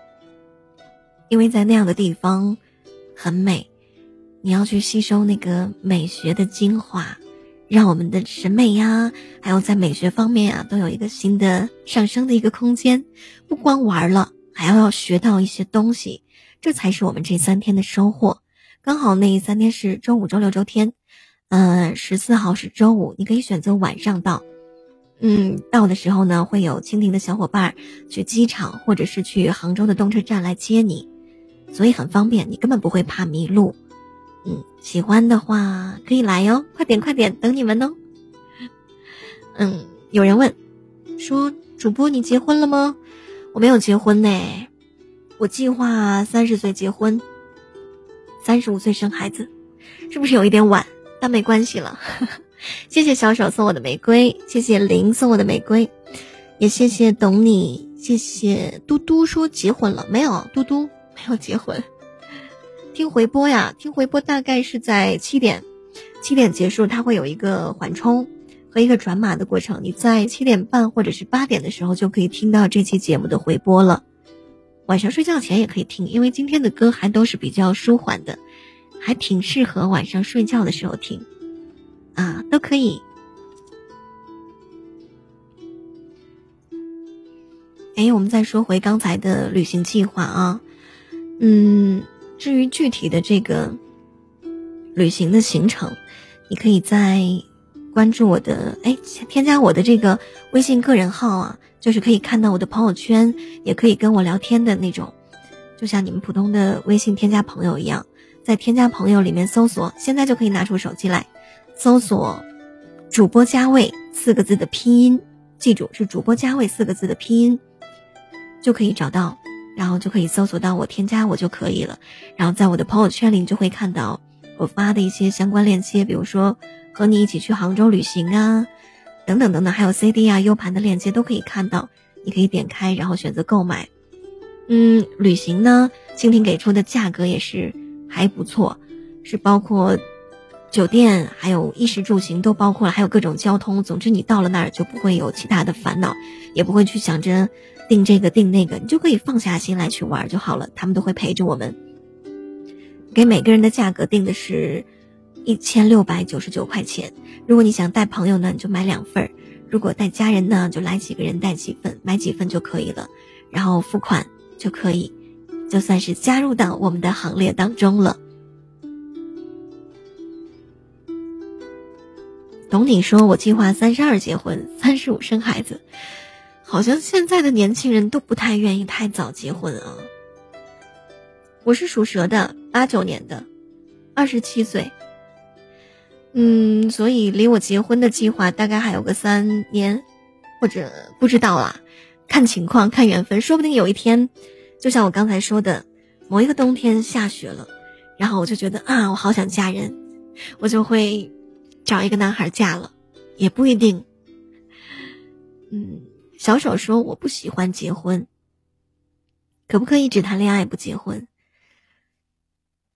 因为在那样的地方很美，你要去吸收那个美学的精华。让我们的审美呀，还有在美学方面啊，都有一个新的上升的一个空间。不光玩了，还要要学到一些东西，这才是我们这三天的收获。刚好那三天是周五、周六、周天，嗯，十四号是周五，你可以选择晚上到。嗯，到的时候呢，会有蜻蜓的小伙伴去机场或者是去杭州的动车站来接你，所以很方便，你根本不会怕迷路。嗯，喜欢的话可以来哟，快点快点，等你们呢。嗯，有人问，说主播你结婚了吗？我没有结婚呢，我计划三十岁结婚，三十五岁生孩子，是不是有一点晚？但没关系了。谢谢小手送我的玫瑰，谢谢林送我的玫瑰，也谢谢懂你，谢谢嘟嘟说结婚了没有？嘟嘟没有结婚。听回播呀，听回播大概是在七点，七点结束，它会有一个缓冲和一个转码的过程。你在七点半或者是八点的时候就可以听到这期节目的回播了。晚上睡觉前也可以听，因为今天的歌还都是比较舒缓的，还挺适合晚上睡觉的时候听，啊，都可以。哎，我们再说回刚才的旅行计划啊，嗯。至于具体的这个旅行的行程，你可以在关注我的，哎，添加我的这个微信个人号啊，就是可以看到我的朋友圈，也可以跟我聊天的那种，就像你们普通的微信添加朋友一样，在添加朋友里面搜索，现在就可以拿出手机来搜索“主播加位”四个字的拼音，记住是“主播加位”四个字的拼音，就可以找到。然后就可以搜索到我，添加我就可以了。然后在我的朋友圈里，就会看到我发的一些相关链接，比如说和你一起去杭州旅行啊，等等等等，还有 CD 啊、U 盘的链接都可以看到。你可以点开，然后选择购买。嗯，旅行呢，蜻蜓给出的价格也是还不错，是包括酒店，还有衣食住行都包括了，还有各种交通。总之，你到了那儿就不会有其他的烦恼，也不会去想着。订这个订那个，你就可以放下心来去玩就好了。他们都会陪着我们。给每个人的价格定的是一千六百九十九块钱。如果你想带朋友呢，你就买两份；如果带家人呢，就来几个人带几份，买几份就可以了。然后付款就可以，就算是加入到我们的行列当中了。懂你说：“我计划三十二结婚，三十五生孩子。”好像现在的年轻人都不太愿意太早结婚啊。我是属蛇的，八九年的，二十七岁。嗯，所以离我结婚的计划大概还有个三年，或者不知道啦。看情况，看缘分，说不定有一天，就像我刚才说的，某一个冬天下雪了，然后我就觉得啊，我好想嫁人，我就会找一个男孩嫁了，也不一定。嗯，小手说我不喜欢结婚，可不可以只谈恋爱不结婚？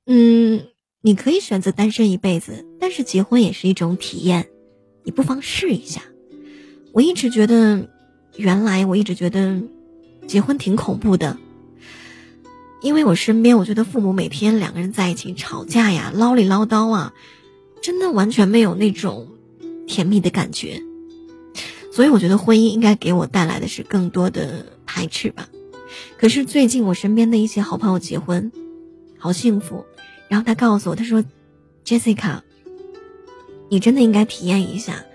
嗯，你可以选择单身一辈子，但是结婚也是一种体验，你不妨试一下。我一直觉得。原来我一直觉得结婚挺恐怖的，因为我身边我觉得父母每天两个人在一起吵架呀、唠里唠叨啊，真的完全没有那种甜蜜的感觉，所以我觉得婚姻应该给我带来的是更多的排斥吧。可是最近我身边的一些好朋友结婚，好幸福，然后他告诉我，他说：“Jessica，你真的应该体验一下，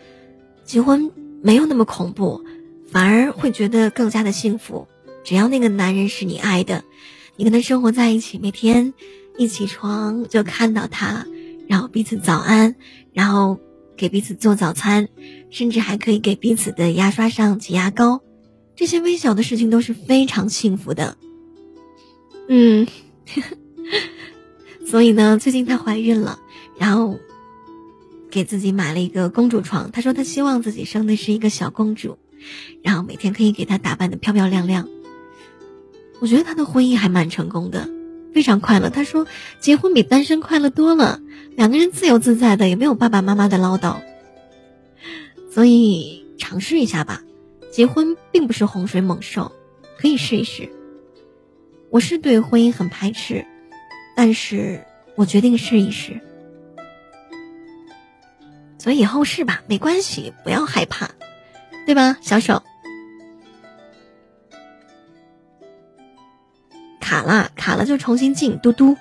结婚没有那么恐怖。”反而会觉得更加的幸福，只要那个男人是你爱的，你跟他生活在一起，每天一起床就看到他，然后彼此早安，然后给彼此做早餐，甚至还可以给彼此的牙刷上挤牙膏，这些微小的事情都是非常幸福的。嗯，所以呢，最近她怀孕了，然后给自己买了一个公主床，她说她希望自己生的是一个小公主。然后每天可以给她打扮的漂漂亮亮。我觉得他的婚姻还蛮成功的，非常快乐。他说结婚比单身快乐多了，两个人自由自在的，也没有爸爸妈妈的唠叨。所以尝试一下吧，结婚并不是洪水猛兽，可以试一试。我是对婚姻很排斥，但是我决定试一试。所以以后试吧，没关系，不要害怕。对吧，小手？卡了，卡了就重新进。嘟嘟，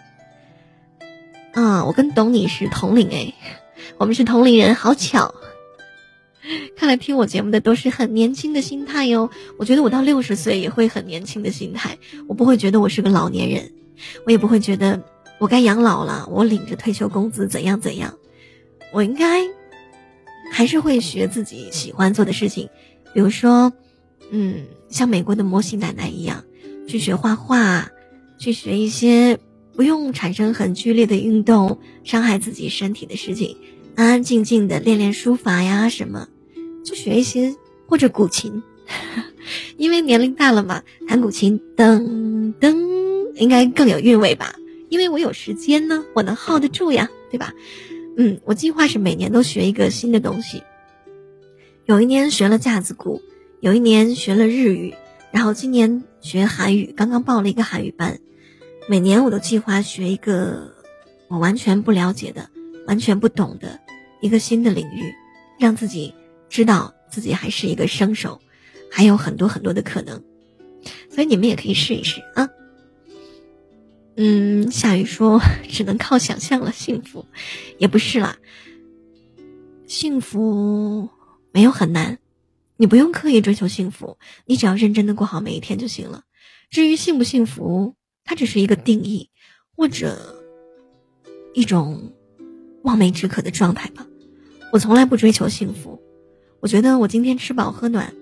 啊，我跟懂你是同龄哎，我们是同龄人，好巧。看来听我节目的都是很年轻的心态哟。我觉得我到六十岁也会很年轻的心态，我不会觉得我是个老年人，我也不会觉得我该养老了，我领着退休工资怎样怎样，我应该。还是会学自己喜欢做的事情，比如说，嗯，像美国的摩西奶奶一样，去学画画，去学一些不用产生很剧烈的运动、伤害自己身体的事情，安安静静的练练书法呀什么，就学一些或者古琴，因为年龄大了嘛，弹古琴噔噔应该更有韵味吧？因为我有时间呢，我能耗得住呀，对吧？嗯，我计划是每年都学一个新的东西。有一年学了架子鼓，有一年学了日语，然后今年学韩语，刚刚报了一个韩语班。每年我都计划学一个我完全不了解的、完全不懂的一个新的领域，让自己知道自己还是一个生手，还有很多很多的可能。所以你们也可以试一试啊。嗯，夏雨说 只能靠想象了。幸福，也不是啦。幸福没有很难，你不用刻意追求幸福，你只要认真的过好每一天就行了。至于幸不幸福，它只是一个定义，或者一种望梅止渴的状态吧。我从来不追求幸福，我觉得我今天吃饱喝暖，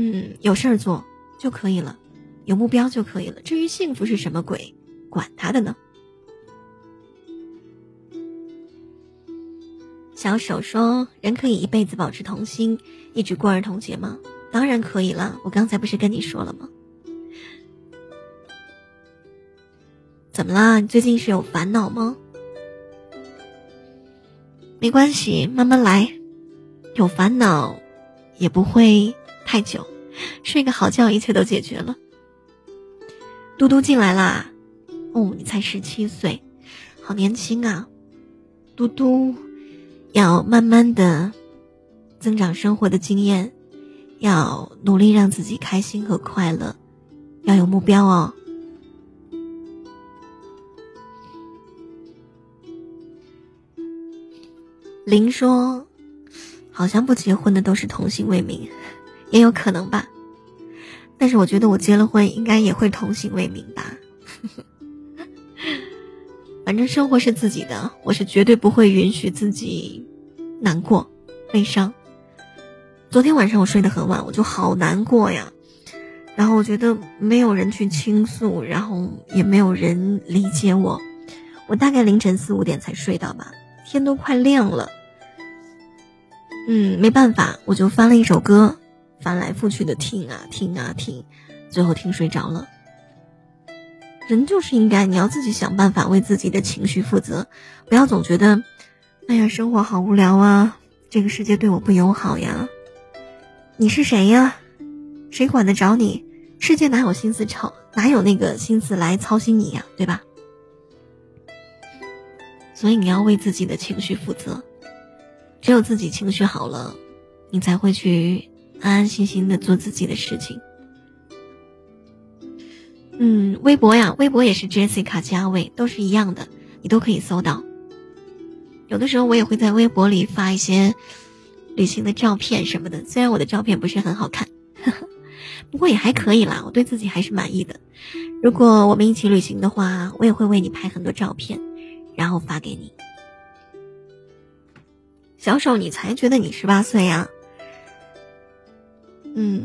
嗯，有事儿做就可以了，有目标就可以了。至于幸福是什么鬼？管他的呢！小手说：“人可以一辈子保持童心，一直过儿童节吗？当然可以了。我刚才不是跟你说了吗？怎么啦？你最近是有烦恼吗？没关系，慢慢来。有烦恼也不会太久，睡个好觉，一切都解决了。”嘟嘟进来啦！哦，你才十七岁，好年轻啊！嘟嘟，要慢慢的增长生活的经验，要努力让自己开心和快乐，要有目标哦。林说，好像不结婚的都是童心未泯，也有可能吧。但是我觉得我结了婚，应该也会童心未泯吧。反正生活是自己的，我是绝对不会允许自己难过、悲伤。昨天晚上我睡得很晚，我就好难过呀。然后我觉得没有人去倾诉，然后也没有人理解我。我大概凌晨四五点才睡到吧，天都快亮了。嗯，没办法，我就翻了一首歌，翻来覆去的听啊听啊听，最后听睡着了。人就是应该，你要自己想办法为自己的情绪负责，不要总觉得，哎呀，生活好无聊啊，这个世界对我不友好呀。你是谁呀？谁管得着你？世界哪有心思操，哪有那个心思来操心你呀，对吧？所以你要为自己的情绪负责，只有自己情绪好了，你才会去安安心心的做自己的事情。嗯，微博呀，微博也是 Jessica 加位，都是一样的，你都可以搜到。有的时候我也会在微博里发一些旅行的照片什么的，虽然我的照片不是很好看。不过也还可以啦，我对自己还是满意的。如果我们一起旅行的话，我也会为你拍很多照片，然后发给你。小手，你才觉得你十八岁呀？嗯，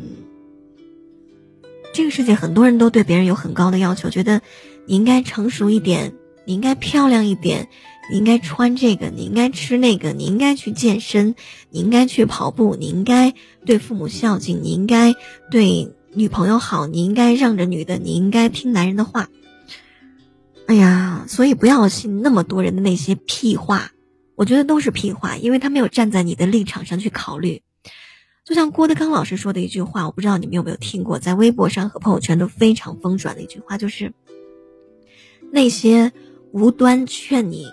这个世界很多人都对别人有很高的要求，觉得你应该成熟一点，你应该漂亮一点，你应该穿这个，你应该吃那个，你应该去健身，你应该去跑步，你应该对父母孝敬，你应该对。女朋友好，你应该让着女的，你应该听男人的话。哎呀，所以不要信那么多人的那些屁话，我觉得都是屁话，因为他没有站在你的立场上去考虑。就像郭德纲老师说的一句话，我不知道你们有没有听过，在微博上和朋友圈都非常疯转的一句话，就是那些无端劝你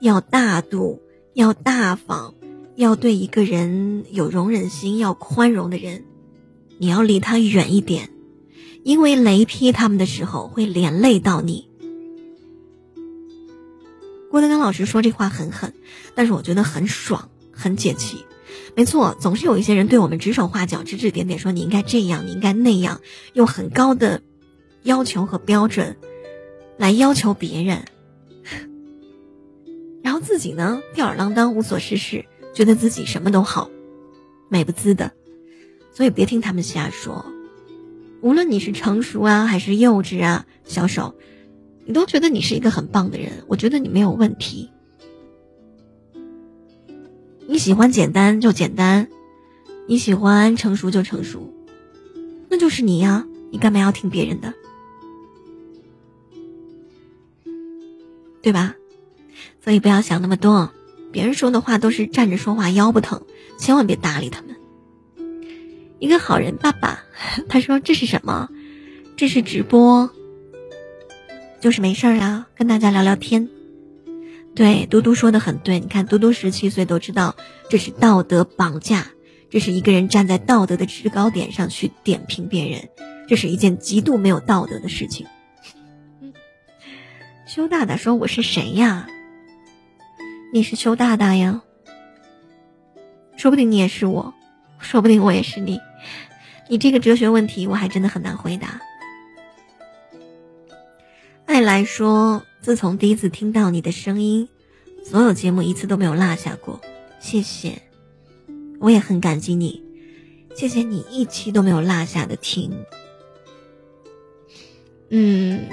要大度、要大方、要对一个人有容忍心、要宽容的人。你要离他远一点，因为雷劈他们的时候会连累到你。郭德纲老师说这话很狠，但是我觉得很爽，很解气。没错，总是有一些人对我们指手画脚、指指点点，说你应该这样，你应该那样，用很高的要求和标准来要求别人，然后自己呢吊儿郎当、无所事事，觉得自己什么都好，美不滋的。所以别听他们瞎说，无论你是成熟啊还是幼稚啊，小手，你都觉得你是一个很棒的人，我觉得你没有问题。你喜欢简单就简单，你喜欢成熟就成熟，那就是你呀，你干嘛要听别人的，对吧？所以不要想那么多，别人说的话都是站着说话腰不疼，千万别搭理他们。一个好人爸爸，他说：“这是什么？这是直播，就是没事儿啊，跟大家聊聊天。”对，嘟嘟说的很对。你看，嘟嘟十七岁都知道这是道德绑架，这是一个人站在道德的制高点上去点评别人，这是一件极度没有道德的事情。邱大大说：“我是谁呀？你是邱大大呀？说不定你也是我。”说不定我也是你，你这个哲学问题我还真的很难回答。爱来说，自从第一次听到你的声音，所有节目一次都没有落下过，谢谢，我也很感激你，谢谢你一期都没有落下的听。嗯，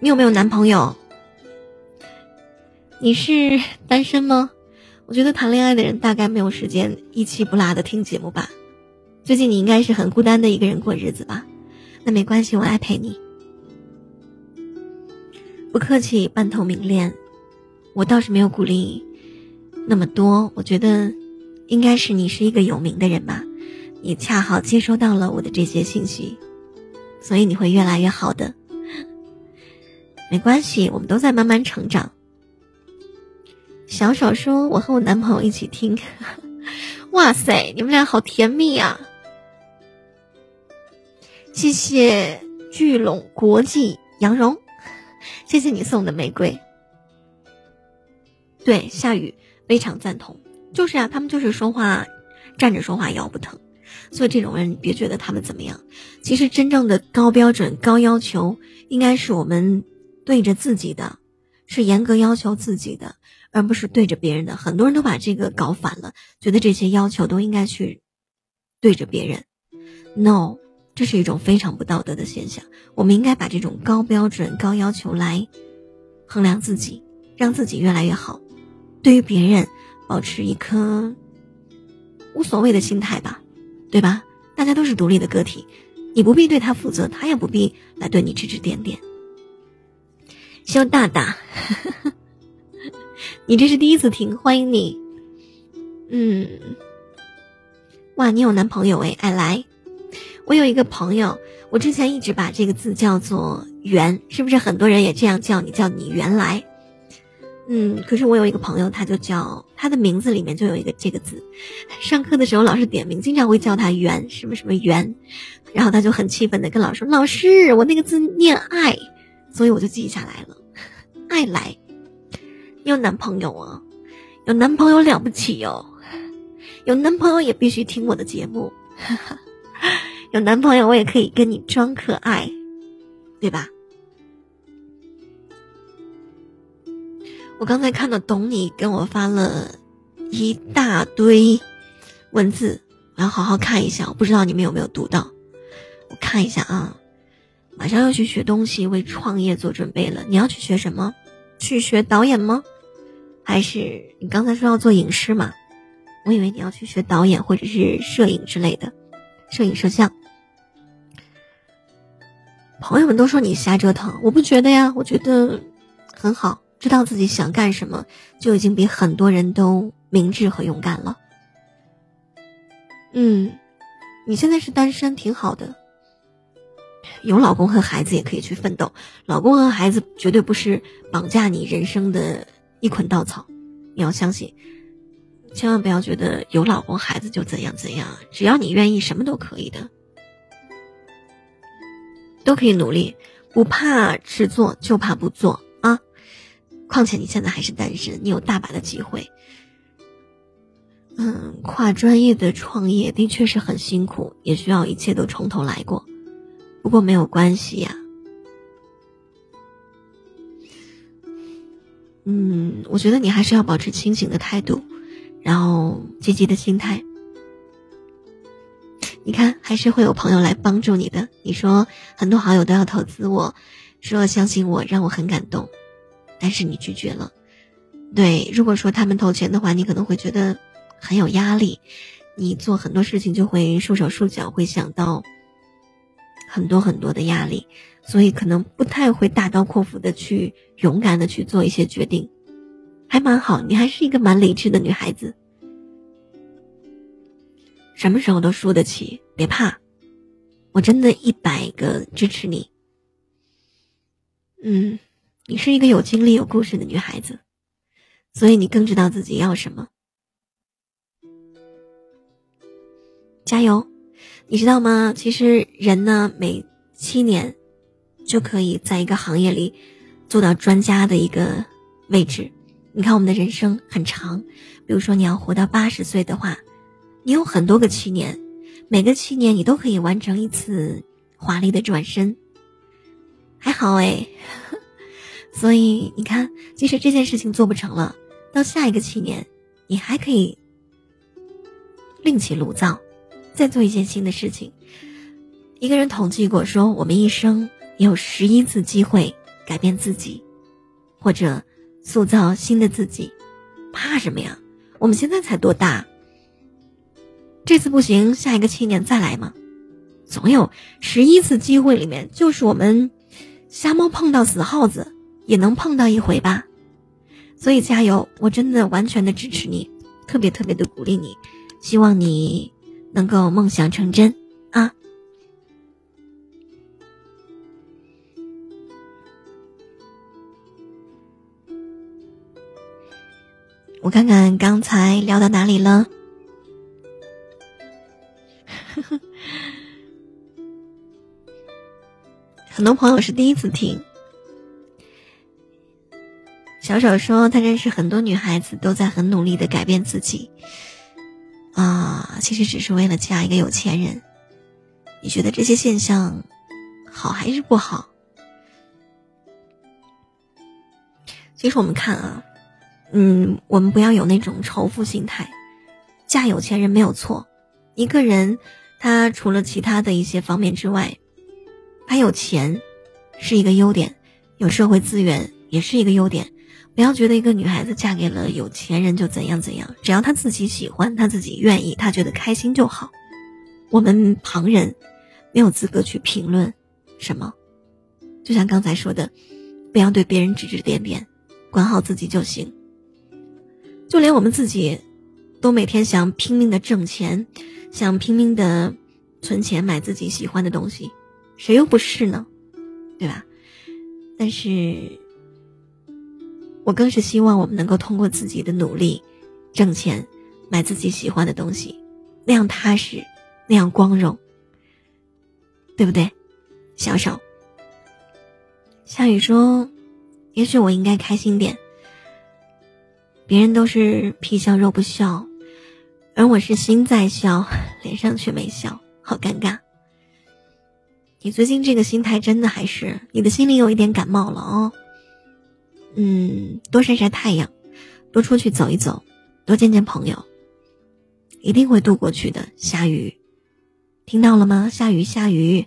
你有没有男朋友？你是单身吗？我觉得谈恋爱的人大概没有时间一期不落的听节目吧。最近你应该是很孤单的一个人过日子吧？那没关系，我来陪你。不客气，半透明恋。我倒是没有鼓励那么多。我觉得应该是你是一个有名的人吧，你恰好接收到了我的这些信息，所以你会越来越好的。没关系，我们都在慢慢成长。小手说：“我和我男朋友一起听，哇塞，你们俩好甜蜜呀！”谢谢聚拢国际羊绒，谢谢你送的玫瑰。对，夏雨非常赞同，就是啊，他们就是说话站着说话腰不疼，所以这种人你别觉得他们怎么样。其实真正的高标准、高要求，应该是我们对着自己的，是严格要求自己的。而不是对着别人的，很多人都把这个搞反了，觉得这些要求都应该去对着别人。No，这是一种非常不道德的现象。我们应该把这种高标准、高要求来衡量自己，让自己越来越好。对于别人，保持一颗无所谓的心态吧，对吧？大家都是独立的个体，你不必对他负责，他也不必来对你指指点点。肖大大，你这是第一次听，欢迎你。嗯，哇，你有男朋友哎，爱来。我有一个朋友，我之前一直把这个字叫做“原”，是不是很多人也这样叫你？叫你原来。嗯，可是我有一个朋友，他就叫他的名字里面就有一个这个字，上课的时候老师点名，经常会叫他“原”什么什么“原”，然后他就很气愤的跟老师说：“老师，我那个字念爱，所以我就记下来了，爱来。”你有男朋友啊？有男朋友了不起哟，有男朋友也必须听我的节目，有男朋友我也可以跟你装可爱，对吧？我刚才看到懂你跟我发了一大堆文字，我要好好看一下。我不知道你们有没有读到，我看一下啊。马上要去学东西，为创业做准备了。你要去学什么？去学导演吗？还是你刚才说要做影师嘛？我以为你要去学导演或者是摄影之类的，摄影摄像。朋友们都说你瞎折腾，我不觉得呀，我觉得很好。知道自己想干什么，就已经比很多人都明智和勇敢了。嗯，你现在是单身，挺好的。有老公和孩子也可以去奋斗，老公和孩子绝对不是绑架你人生的一捆稻草。你要相信，千万不要觉得有老公孩子就怎样怎样，只要你愿意，什么都可以的，都可以努力，不怕迟做，就怕不做啊。况且你现在还是单身，你有大把的机会。嗯，跨专业的创业的确是很辛苦，也需要一切都从头来过。不过没有关系呀。嗯，我觉得你还是要保持清醒的态度，然后积极的心态。你看，还是会有朋友来帮助你的。你说很多好友都要投资我，说相信我，让我很感动。但是你拒绝了，对，如果说他们投钱的话，你可能会觉得很有压力，你做很多事情就会束手束脚，会想到很多很多的压力，所以可能不太会大刀阔斧的去勇敢的去做一些决定，还蛮好，你还是一个蛮理智的女孩子，什么时候都输得起，别怕，我真的一百个支持你，嗯。你是一个有经历、有故事的女孩子，所以你更知道自己要什么。加油！你知道吗？其实人呢，每七年就可以在一个行业里做到专家的一个位置。你看，我们的人生很长，比如说你要活到八十岁的话，你有很多个七年，每个七年你都可以完成一次华丽的转身。还好哎。所以你看，即使这件事情做不成了，到下一个七年，你还可以另起炉灶，再做一件新的事情。一个人统计过说，我们一生有十一次机会改变自己，或者塑造新的自己，怕什么呀？我们现在才多大？这次不行，下一个七年再来嘛。总有十一次机会里面，就是我们瞎猫碰到死耗子。也能碰到一回吧，所以加油！我真的完全的支持你，特别特别的鼓励你，希望你能够梦想成真我看看刚才聊到哪里了，很多朋友是第一次听。小手说，他认识很多女孩子，都在很努力的改变自己，啊，其实只是为了嫁一个有钱人。你觉得这些现象好还是不好？其实我们看啊，嗯，我们不要有那种仇富心态，嫁有钱人没有错。一个人他除了其他的一些方面之外，他有钱是一个优点，有社会资源也是一个优点。不要觉得一个女孩子嫁给了有钱人就怎样怎样，只要她自己喜欢，她自己愿意，她觉得开心就好。我们旁人没有资格去评论什么。就像刚才说的，不要对别人指指点点，管好自己就行。就连我们自己，都每天想拼命的挣钱，想拼命的存钱买自己喜欢的东西，谁又不是呢？对吧？但是。我更是希望我们能够通过自己的努力，挣钱，买自己喜欢的东西，那样踏实，那样光荣，对不对？小手。夏雨说：“也许我应该开心点。别人都是皮笑肉不笑，而我是心在笑，脸上却没笑，好尴尬。你最近这个心态真的还是你的心里有一点感冒了哦。”嗯，多晒晒太阳，多出去走一走，多见见朋友，一定会度过去的。下雨，听到了吗？下雨，下雨，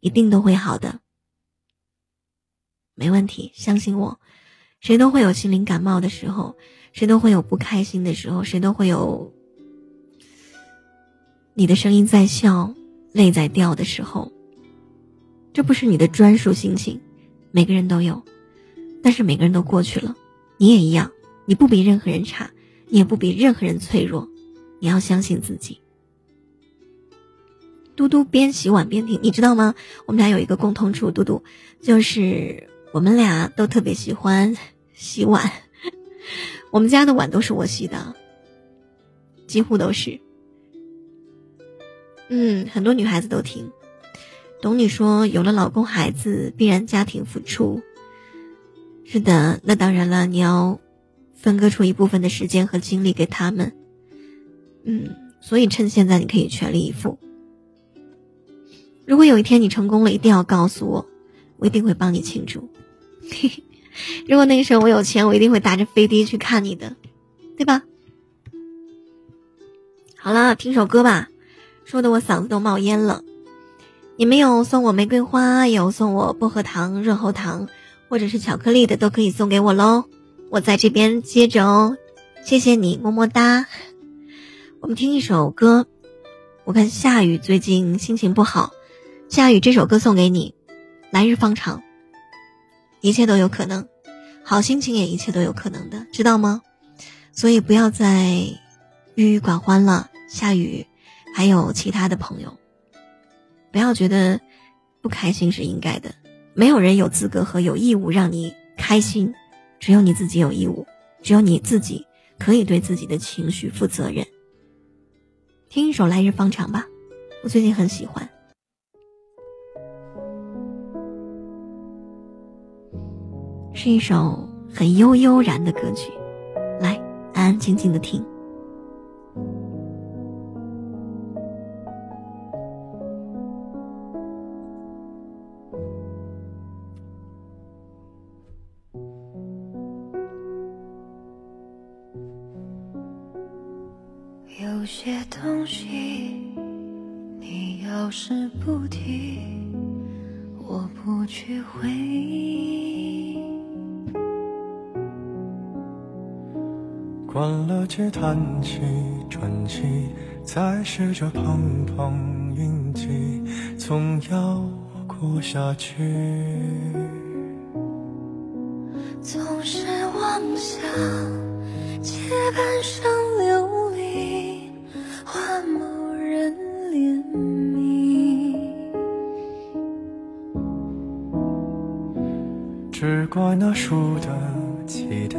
一定都会好的，没问题，相信我。谁都会有心灵感冒的时候，谁都会有不开心的时候，谁都会有你的声音在笑，泪在掉的时候。这不是你的专属心情，每个人都有。但是每个人都过去了，你也一样，你不比任何人差，你也不比任何人脆弱，你要相信自己。嘟嘟边洗碗边听，你知道吗？我们俩有一个共同处，嘟嘟，就是我们俩都特别喜欢洗碗，我们家的碗都是我洗的，几乎都是。嗯，很多女孩子都听懂你说，有了老公孩子，必然家庭付出。是的，那当然了，你要分割出一部分的时间和精力给他们。嗯，所以趁现在你可以全力以赴。如果有一天你成功了，一定要告诉我，我一定会帮你庆祝。嘿 嘿 如果那个时候我有钱，我一定会打着飞的去看你的，对吧？好了，听首歌吧，说的我嗓子都冒烟了。你们有送我玫瑰花，有送我薄荷糖、润喉糖。或者是巧克力的都可以送给我喽，我在这边接着哦，谢谢你，么么哒。我们听一首歌，我看夏雨最近心情不好，夏雨这首歌送给你，来日方长，一切都有可能，好心情也一切都有可能的，知道吗？所以不要再郁郁寡欢了，夏雨，还有其他的朋友，不要觉得不开心是应该的。没有人有资格和有义务让你开心，只有你自己有义务，只有你自己可以对自己的情绪负责任。听一首《来日方长》吧，我最近很喜欢，是一首很悠悠然的歌曲，来安安静静的听。有些东西，你要是不提，我不去回忆。关了机，叹气，喘气，再试着碰碰运气，总要过下去。总是妄想借半生流离，换某人怜悯。只怪那输得起的，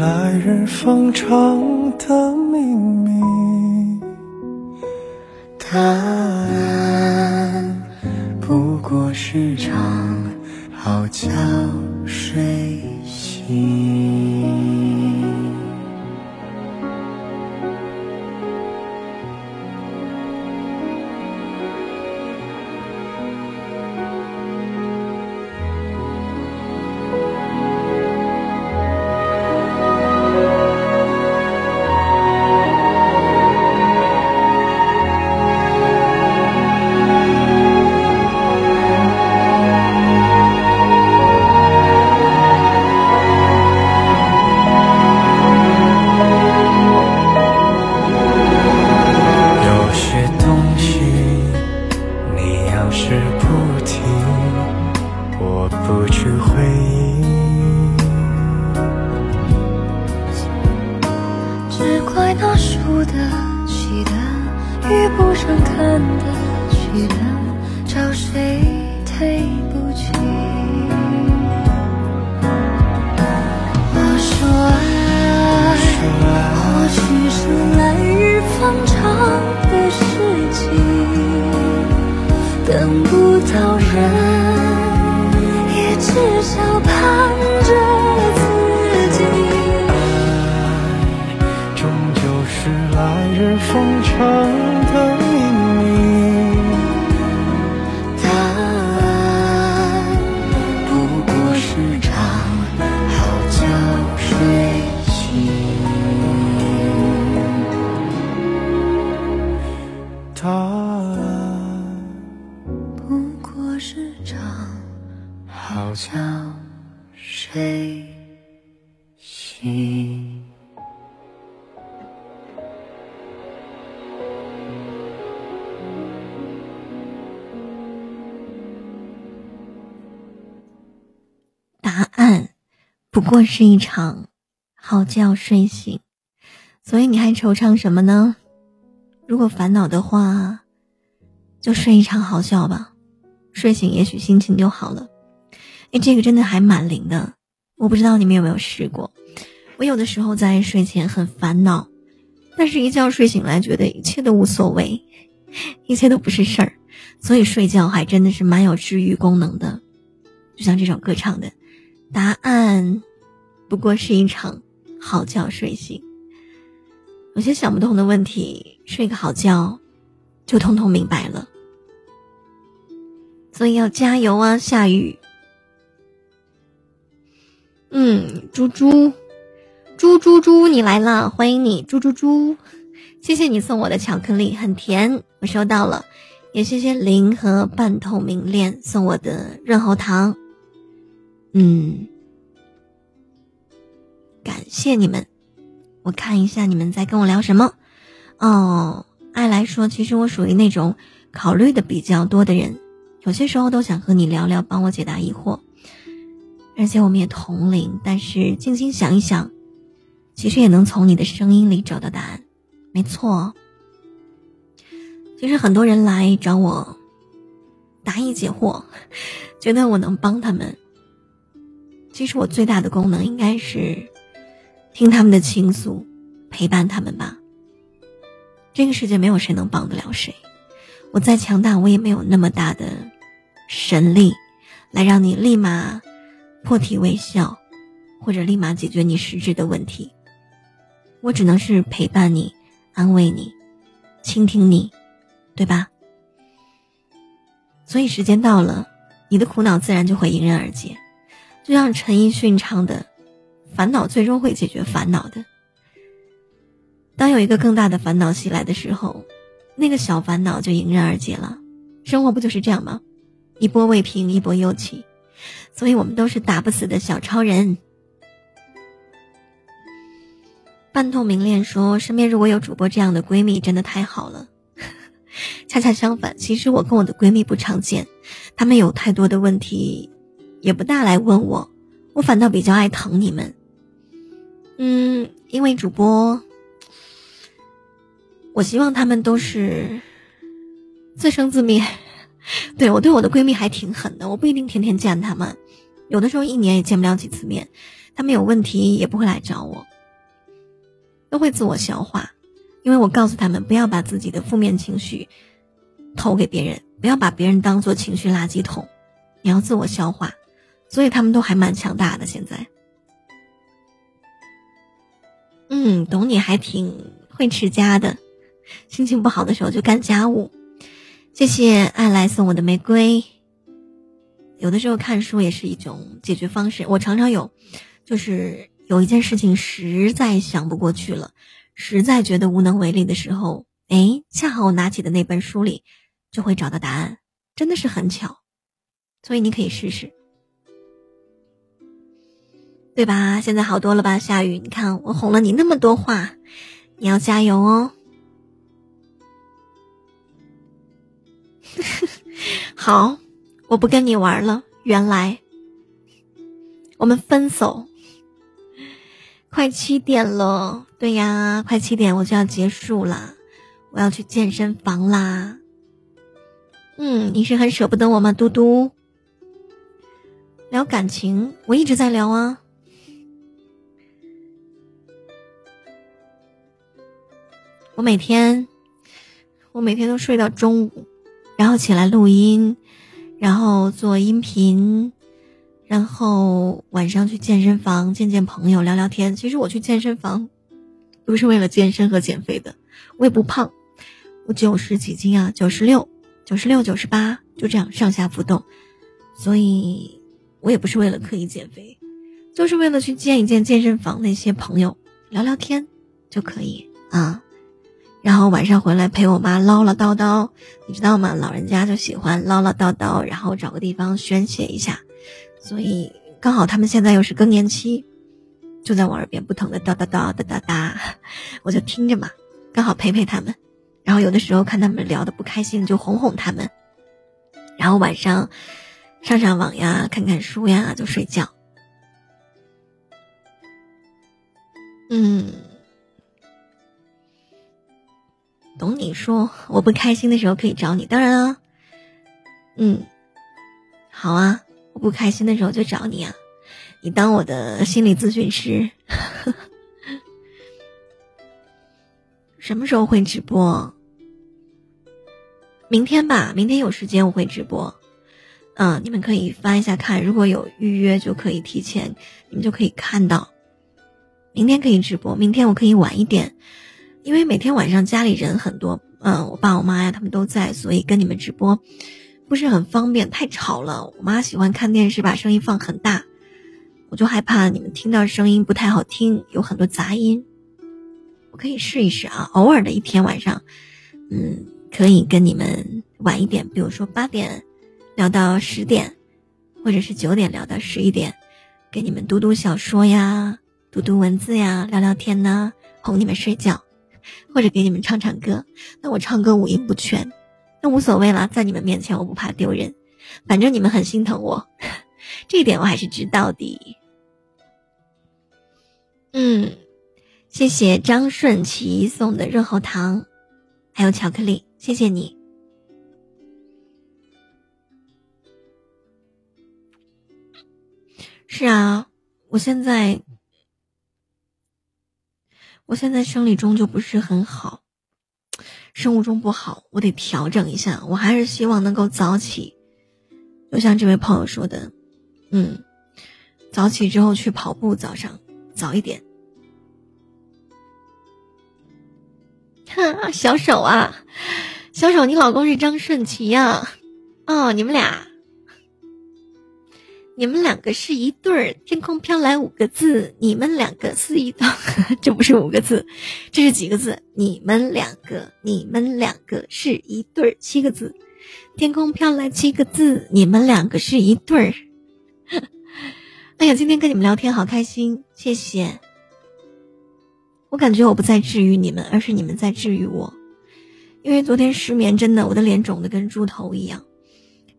来日方长过是一场好觉睡醒，所以你还惆怅什么呢？如果烦恼的话，就睡一场好觉吧，睡醒也许心情就好了。哎，这个真的还蛮灵的，我不知道你们有没有试过。我有的时候在睡前很烦恼，但是一觉睡醒来，觉得一切都无所谓，一切都不是事儿，所以睡觉还真的是蛮有治愈功能的。就像这首歌唱的。答案不过是一场好觉睡醒。有些想不通的问题，睡个好觉就通通明白了。所以要加油啊，夏雨。嗯，猪猪，猪猪猪，你来了，欢迎你，猪猪猪。谢谢你送我的巧克力，很甜，我收到了。也谢谢林和半透明恋送我的润喉糖。嗯，感谢你们。我看一下你们在跟我聊什么。哦，爱来说，其实我属于那种考虑的比较多的人，有些时候都想和你聊聊，帮我解答疑惑。而且我们也同龄，但是静心想一想，其实也能从你的声音里找到答案。没错，其实很多人来找我答疑解惑，觉得我能帮他们。其实我最大的功能应该是听他们的倾诉，陪伴他们吧。这个世界没有谁能帮得了谁，我再强大，我也没有那么大的神力来让你立马破涕为笑，或者立马解决你实质的问题。我只能是陪伴你，安慰你，倾听你，对吧？所以时间到了，你的苦恼自然就会迎刃而解。就像陈奕迅唱的：“烦恼最终会解决烦恼的。当有一个更大的烦恼袭来的时候，那个小烦恼就迎刃而解了。生活不就是这样吗？一波未平，一波又起。所以我们都是打不死的小超人。”半透明恋说：“身边如果有主播这样的闺蜜，真的太好了。恰恰相反，其实我跟我的闺蜜不常见，她们有太多的问题。”也不大来问我，我反倒比较爱疼你们。嗯，因为主播，我希望他们都是自生自灭。对我对我的闺蜜还挺狠的，我不一定天天见他们，有的时候一年也见不了几次面。他们有问题也不会来找我，都会自我消化，因为我告诉他们不要把自己的负面情绪投给别人，不要把别人当做情绪垃圾桶，你要自我消化。所以他们都还蛮强大的，现在。嗯，懂你还挺会持家的，心情不好的时候就干家务。谢谢爱来送我的玫瑰。有的时候看书也是一种解决方式。我常常有，就是有一件事情实在想不过去了，实在觉得无能为力的时候，哎，恰好我拿起的那本书里就会找到答案，真的是很巧。所以你可以试试。对吧？现在好多了吧？夏雨，你看我哄了你那么多话，你要加油哦。好，我不跟你玩了。原来我们分手。快七点了，对呀，快七点我就要结束啦，我要去健身房啦。嗯，你是很舍不得我吗，嘟嘟？聊感情，我一直在聊啊。我每天，我每天都睡到中午，然后起来录音，然后做音频，然后晚上去健身房见见朋友，聊聊天。其实我去健身房，不是为了健身和减肥的，我也不胖，我九十几斤啊，九十六、九十六、九十八，就这样上下浮动，所以我也不是为了刻意减肥，就是为了去见一见健身房那些朋友，聊聊天就可以啊。然后晚上回来陪我妈唠唠叨叨，你知道吗？老人家就喜欢唠唠叨叨，然后找个地方宣泄一下。所以刚好他们现在又是更年期，就在我耳边不停的叨叨叨叨叨叨，我就听着嘛，刚好陪陪他们。然后有的时候看他们聊的不开心，就哄哄他们。然后晚上上上网呀，看看书呀，就睡觉。嗯。懂你说，我不开心的时候可以找你，当然啊，嗯，好啊，我不开心的时候就找你啊，你当我的心理咨询师。什么时候会直播？明天吧，明天有时间我会直播。嗯，你们可以翻一下看，如果有预约就可以提前，你们就可以看到。明天可以直播，明天我可以晚一点。因为每天晚上家里人很多，嗯，我爸我妈呀他们都在，所以跟你们直播不是很方便，太吵了。我妈喜欢看电视，把声音放很大，我就害怕你们听到声音不太好听，有很多杂音。我可以试一试啊，偶尔的一天晚上，嗯，可以跟你们晚一点，比如说八点聊到十点，或者是九点聊到十一点，给你们读读小说呀，读读文字呀，聊聊天呢，哄你们睡觉。或者给你们唱唱歌，那我唱歌五音不全，那无所谓了，在你们面前我不怕丢人，反正你们很心疼我，这一点我还是知道的。嗯，谢谢张顺奇送的润喉糖，还有巧克力，谢谢你。是啊，我现在。我现在生理钟就不是很好，生物钟不好，我得调整一下。我还是希望能够早起，就像这位朋友说的，嗯，早起之后去跑步，早上早一点。哈，小手啊，小手，你老公是张顺奇呀？哦，你们俩。你们两个是一对儿，天空飘来五个字，你们两个是一对，这不是五个字，这是几个字？你们两个，你们两个是一对儿，七个字，天空飘来七个字，你们两个是一对儿。哎呀，今天跟你们聊天好开心，谢谢。我感觉我不在治愈你们，而是你们在治愈我，因为昨天失眠，真的我的脸肿的跟猪头一样，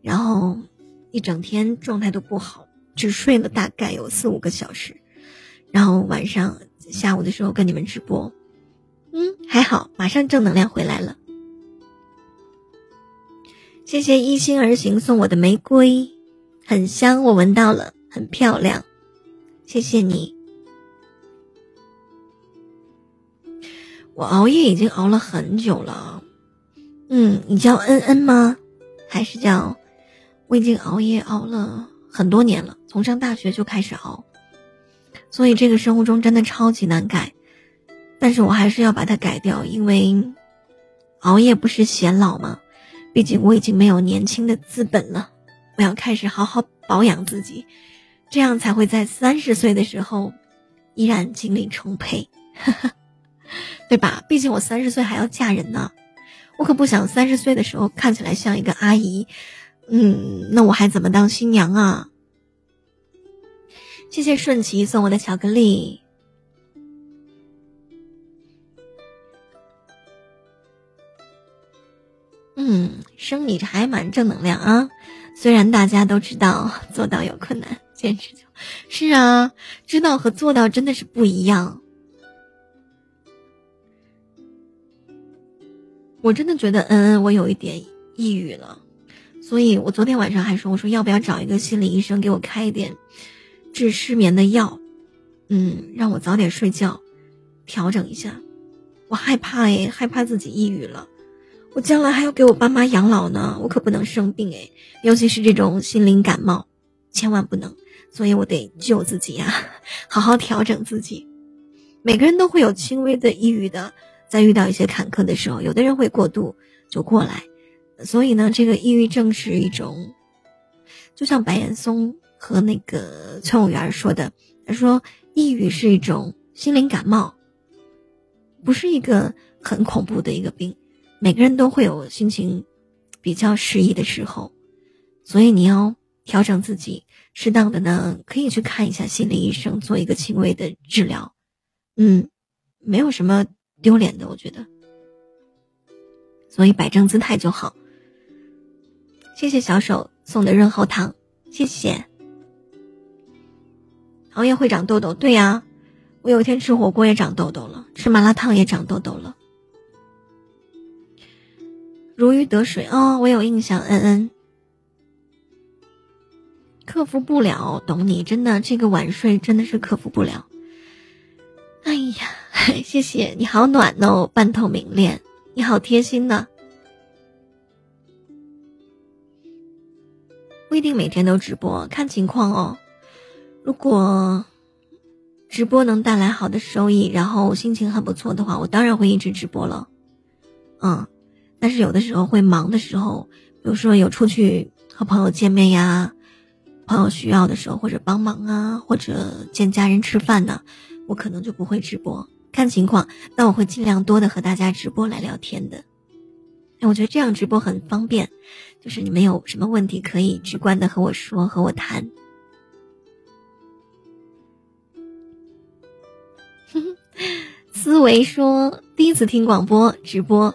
然后。一整天状态都不好，只睡了大概有四五个小时，然后晚上下午的时候跟你们直播，嗯，还好，马上正能量回来了。谢谢一心而行送我的玫瑰，很香，我闻到了，很漂亮，谢谢你。我熬夜已经熬了很久了，嗯，你叫恩恩吗？还是叫？我已经熬夜熬了很多年了，从上大学就开始熬，所以这个生物钟真的超级难改，但是我还是要把它改掉，因为熬夜不是显老吗？毕竟我已经没有年轻的资本了，我要开始好好保养自己，这样才会在三十岁的时候依然精力充沛，对吧？毕竟我三十岁还要嫁人呢，我可不想三十岁的时候看起来像一个阿姨。嗯，那我还怎么当新娘啊？谢谢顺其送我的巧克力。嗯，生你还蛮正能量啊，虽然大家都知道做到有困难。坚持就是啊，知道和做到真的是不一样。我真的觉得，嗯嗯，我有一点抑郁了，所以我昨天晚上还说，我说要不要找一个心理医生给我开一点治失眠的药，嗯，让我早点睡觉，调整一下。我害怕哎，害怕自己抑郁了，我将来还要给我爸妈养老呢，我可不能生病哎，尤其是这种心灵感冒，千万不能。所以我得救自己呀，好好调整自己。每个人都会有轻微的抑郁的。在遇到一些坎坷的时候，有的人会过度就过来，所以呢，这个抑郁症是一种，就像白岩松和那个崔永元说的，他说抑郁是一种心灵感冒，不是一个很恐怖的一个病，每个人都会有心情比较失意的时候，所以你要调整自己，适当的呢可以去看一下心理医生，做一个轻微的治疗，嗯，没有什么。丢脸的，我觉得，所以摆正姿态就好。谢谢小手送的润喉糖，谢谢。熬夜会长痘痘，对呀，我有一天吃火锅也长痘痘了，吃麻辣烫也长痘痘了。如鱼得水哦，我有印象，嗯嗯。克服不了，懂你，真的，这个晚睡真的是克服不了。哎呀。谢谢你好暖哦，半透明恋，你好贴心呢。不一定每天都直播，看情况哦。如果直播能带来好的收益，然后心情很不错的话，我当然会一直直播了。嗯，但是有的时候会忙的时候，比如说有出去和朋友见面呀，朋友需要的时候，或者帮忙啊，或者见家人吃饭呢，我可能就不会直播。看情况，那我会尽量多的和大家直播来聊天的。哎，我觉得这样直播很方便，就是你们有什么问题可以直观的和我说，和我谈。思维说第一次听广播直播，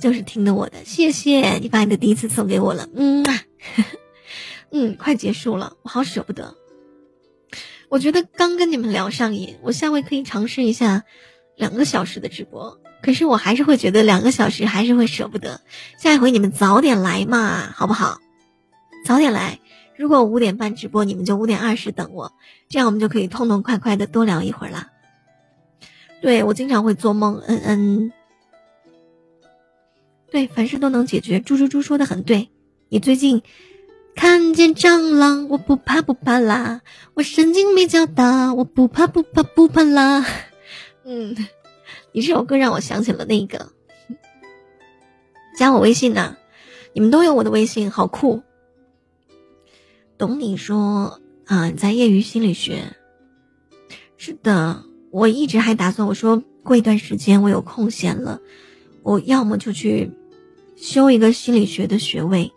就是听的我的，谢谢你把你的第一次送给我了，嗯，嗯，快结束了，我好舍不得。我觉得刚跟你们聊上瘾，我下回可以尝试一下。两个小时的直播，可是我还是会觉得两个小时还是会舍不得。下一回你们早点来嘛，好不好？早点来。如果五点半直播，你们就五点二十等我，这样我们就可以痛痛快快的多聊一会儿啦。对我经常会做梦，嗯嗯。对，凡事都能解决。猪猪猪说的很对。你最近看见蟑螂，我不怕不怕啦。我神经比较大，我不怕不怕不怕啦。嗯，你这首歌让我想起了那个，加我微信呢，你们都有我的微信，好酷。懂你说啊，在业余心理学，是的，我一直还打算，我说过一段时间我有空闲了，我要么就去修一个心理学的学位，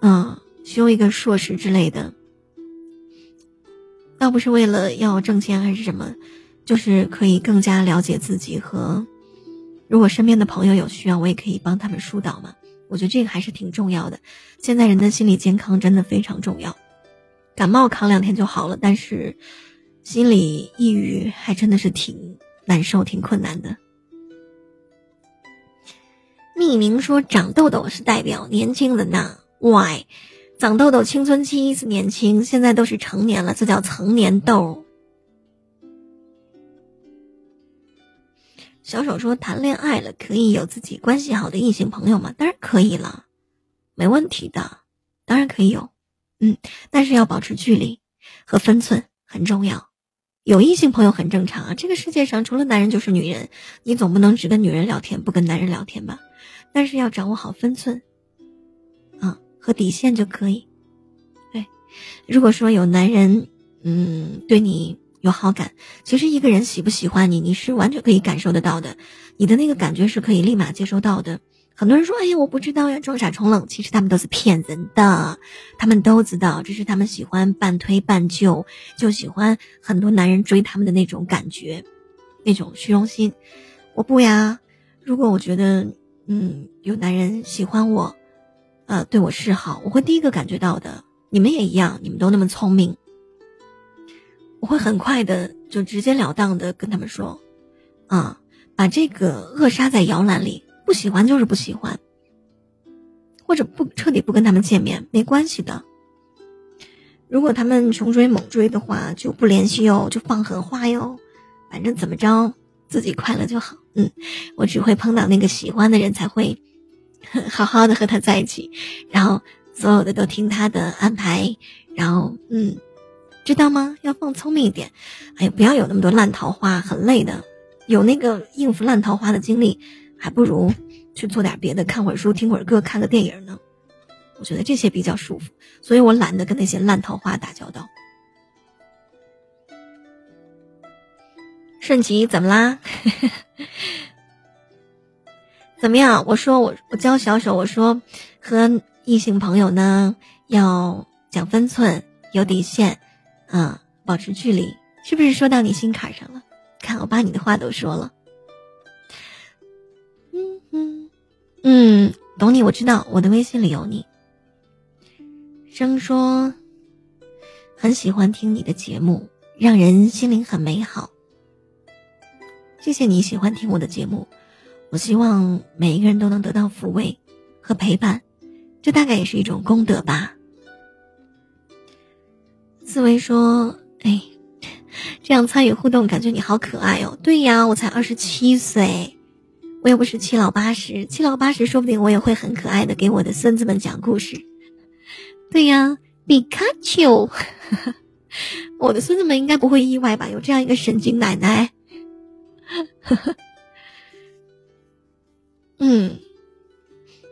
嗯，修一个硕士之类的，倒不是为了要挣钱还是什么。就是可以更加了解自己和，如果身边的朋友有需要，我也可以帮他们疏导嘛。我觉得这个还是挺重要的。现在人的心理健康真的非常重要，感冒扛两天就好了，但是心理抑郁还真的是挺难受、挺困难的。匿名说长痘痘是代表年轻人呐？Why？长痘痘青春期是年轻，现在都是成年了，这叫成年痘。小手说：“谈恋爱了可以有自己关系好的异性朋友吗？当然可以了，没问题的，当然可以有。嗯，但是要保持距离和分寸很重要。有异性朋友很正常啊，这个世界上除了男人就是女人，你总不能只跟女人聊天不跟男人聊天吧？但是要掌握好分寸，啊和底线就可以。对，如果说有男人，嗯，对你。”有好感，其实一个人喜不喜欢你，你是完全可以感受得到的，你的那个感觉是可以立马接收到的。很多人说：“哎呀，我不知道呀，装傻充愣。”其实他们都是骗人的，他们都知道，只是他们喜欢半推半就，就喜欢很多男人追他们的那种感觉，那种虚荣心。我不呀，如果我觉得，嗯，有男人喜欢我，呃，对我示好，我会第一个感觉到的。你们也一样，你们都那么聪明。我会很快的就直截了当的跟他们说，啊，把这个扼杀在摇篮里，不喜欢就是不喜欢，或者不彻底不跟他们见面没关系的。如果他们穷追猛追的话，就不联系哟，就放狠话哟，反正怎么着自己快乐就好。嗯，我只会碰到那个喜欢的人才会好好的和他在一起，然后所有的都听他的安排，然后嗯。知道吗？要放聪明一点，哎呀，不要有那么多烂桃花，很累的。有那个应付烂桃花的精力，还不如去做点别的，看会儿书，听会儿歌，看个电影呢。我觉得这些比较舒服，所以我懒得跟那些烂桃花打交道。顺吉怎么啦？怎么样？我说我我教小手，我说和异性朋友呢要讲分寸，有底线。嗯，保持距离，是不是说到你心坎上了？看我把你的话都说了。嗯嗯嗯，懂你，我知道，我的微信里有你。生说很喜欢听你的节目，让人心灵很美好。谢谢你喜欢听我的节目，我希望每一个人都能得到抚慰和陪伴，这大概也是一种功德吧。思维说：“哎，这样参与互动，感觉你好可爱哦。对呀，我才二十七岁，我又不是七老八十，七老八十说不定我也会很可爱的给我的孙子们讲故事。对呀，皮卡丘，我的孙子们应该不会意外吧？有这样一个神经奶奶。嗯，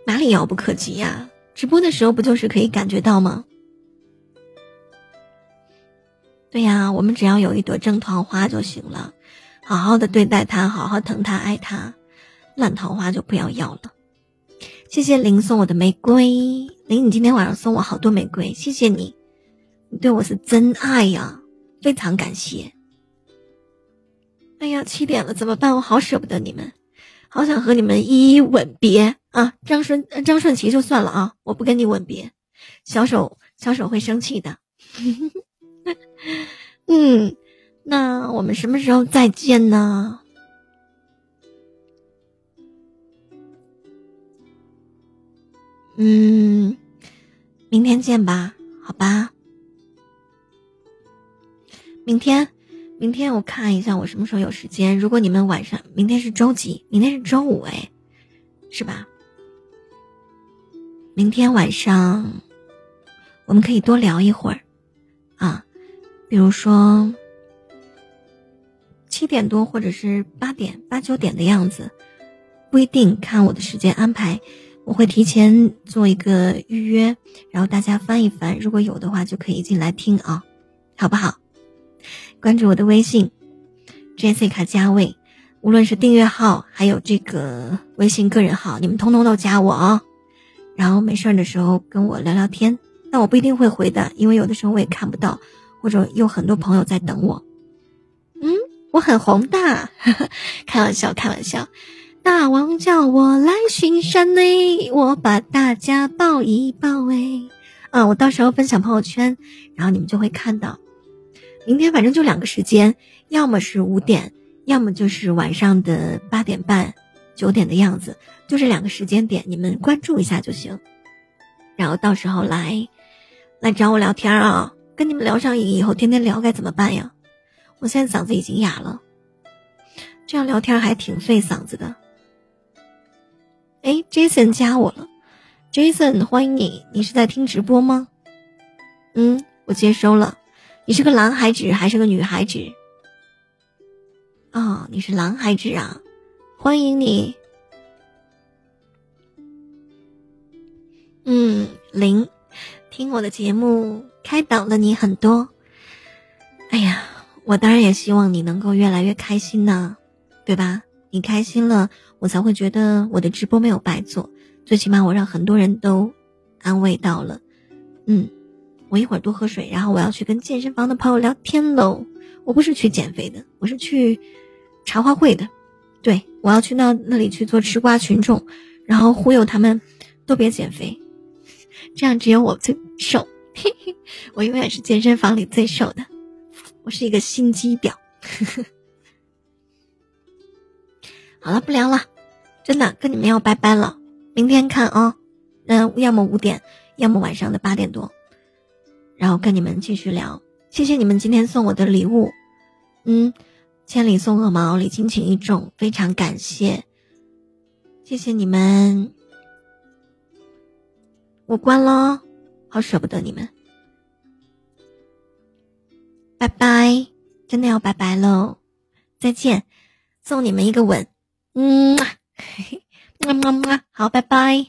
哪里遥不可及呀？直播的时候不就是可以感觉到吗？”对呀，我们只要有一朵正桃花就行了，好好的对待它，好好疼它，爱它，烂桃花就不要要了。谢谢林送我的玫瑰，林，你今天晚上送我好多玫瑰，谢谢你，你对我是真爱呀，非常感谢。哎呀，七点了怎么办？我好舍不得你们，好想和你们一一吻别啊！张顺张顺奇就算了啊，我不跟你吻别，小手小手会生气的。嗯，那我们什么时候再见呢？嗯，明天见吧，好吧。明天，明天我看一下我什么时候有时间。如果你们晚上，明天是周几？明天是周五，哎，是吧？明天晚上我们可以多聊一会儿，啊。比如说七点多，或者是八点、八九点的样子，不一定看我的时间安排，我会提前做一个预约，然后大家翻一翻，如果有的话就可以进来听啊，好不好？关注我的微信，Jessica 加位，无论是订阅号还有这个微信个人号，你们通通都加我啊，然后没事的时候跟我聊聊天，但我不一定会回的，因为有的时候我也看不到。或者有很多朋友在等我，嗯，我很红的，开玩笑，开玩笑。大王叫我来巡山嘞，我把大家抱一抱哎，啊，我到时候分享朋友圈，然后你们就会看到。明天反正就两个时间，要么是五点，要么就是晚上的八点半、九点的样子，就这两个时间点，你们关注一下就行。然后到时候来，来找我聊天啊。跟你们聊上瘾以后，天天聊该怎么办呀？我现在嗓子已经哑了，这样聊天还挺费嗓子的。哎，Jason 加我了，Jason 欢迎你，你是在听直播吗？嗯，我接收了，你是个男孩子还是个女孩子？哦，你是男孩子啊，欢迎你。嗯，零，听我的节目。开导了你很多，哎呀，我当然也希望你能够越来越开心呢，对吧？你开心了，我才会觉得我的直播没有白做，最起码我让很多人都安慰到了。嗯，我一会儿多喝水，然后我要去跟健身房的朋友聊天喽。我不是去减肥的，我是去茶话会的。对，我要去到那里去做吃瓜群众，然后忽悠他们都别减肥，这样只有我最瘦。嘿嘿，我永远是健身房里最瘦的。我是一个心机婊。好了，不聊了，真的跟你们要拜拜了。明天看啊，嗯，要么五点，要么晚上的八点多，然后跟你们继续聊。谢谢你们今天送我的礼物，嗯，千里送鹅毛，礼轻情意重，非常感谢，谢谢你们。我关了，好舍不得你们，拜拜，真的要拜拜喽，再见，送你们一个吻，嗯，么么么，好，拜拜。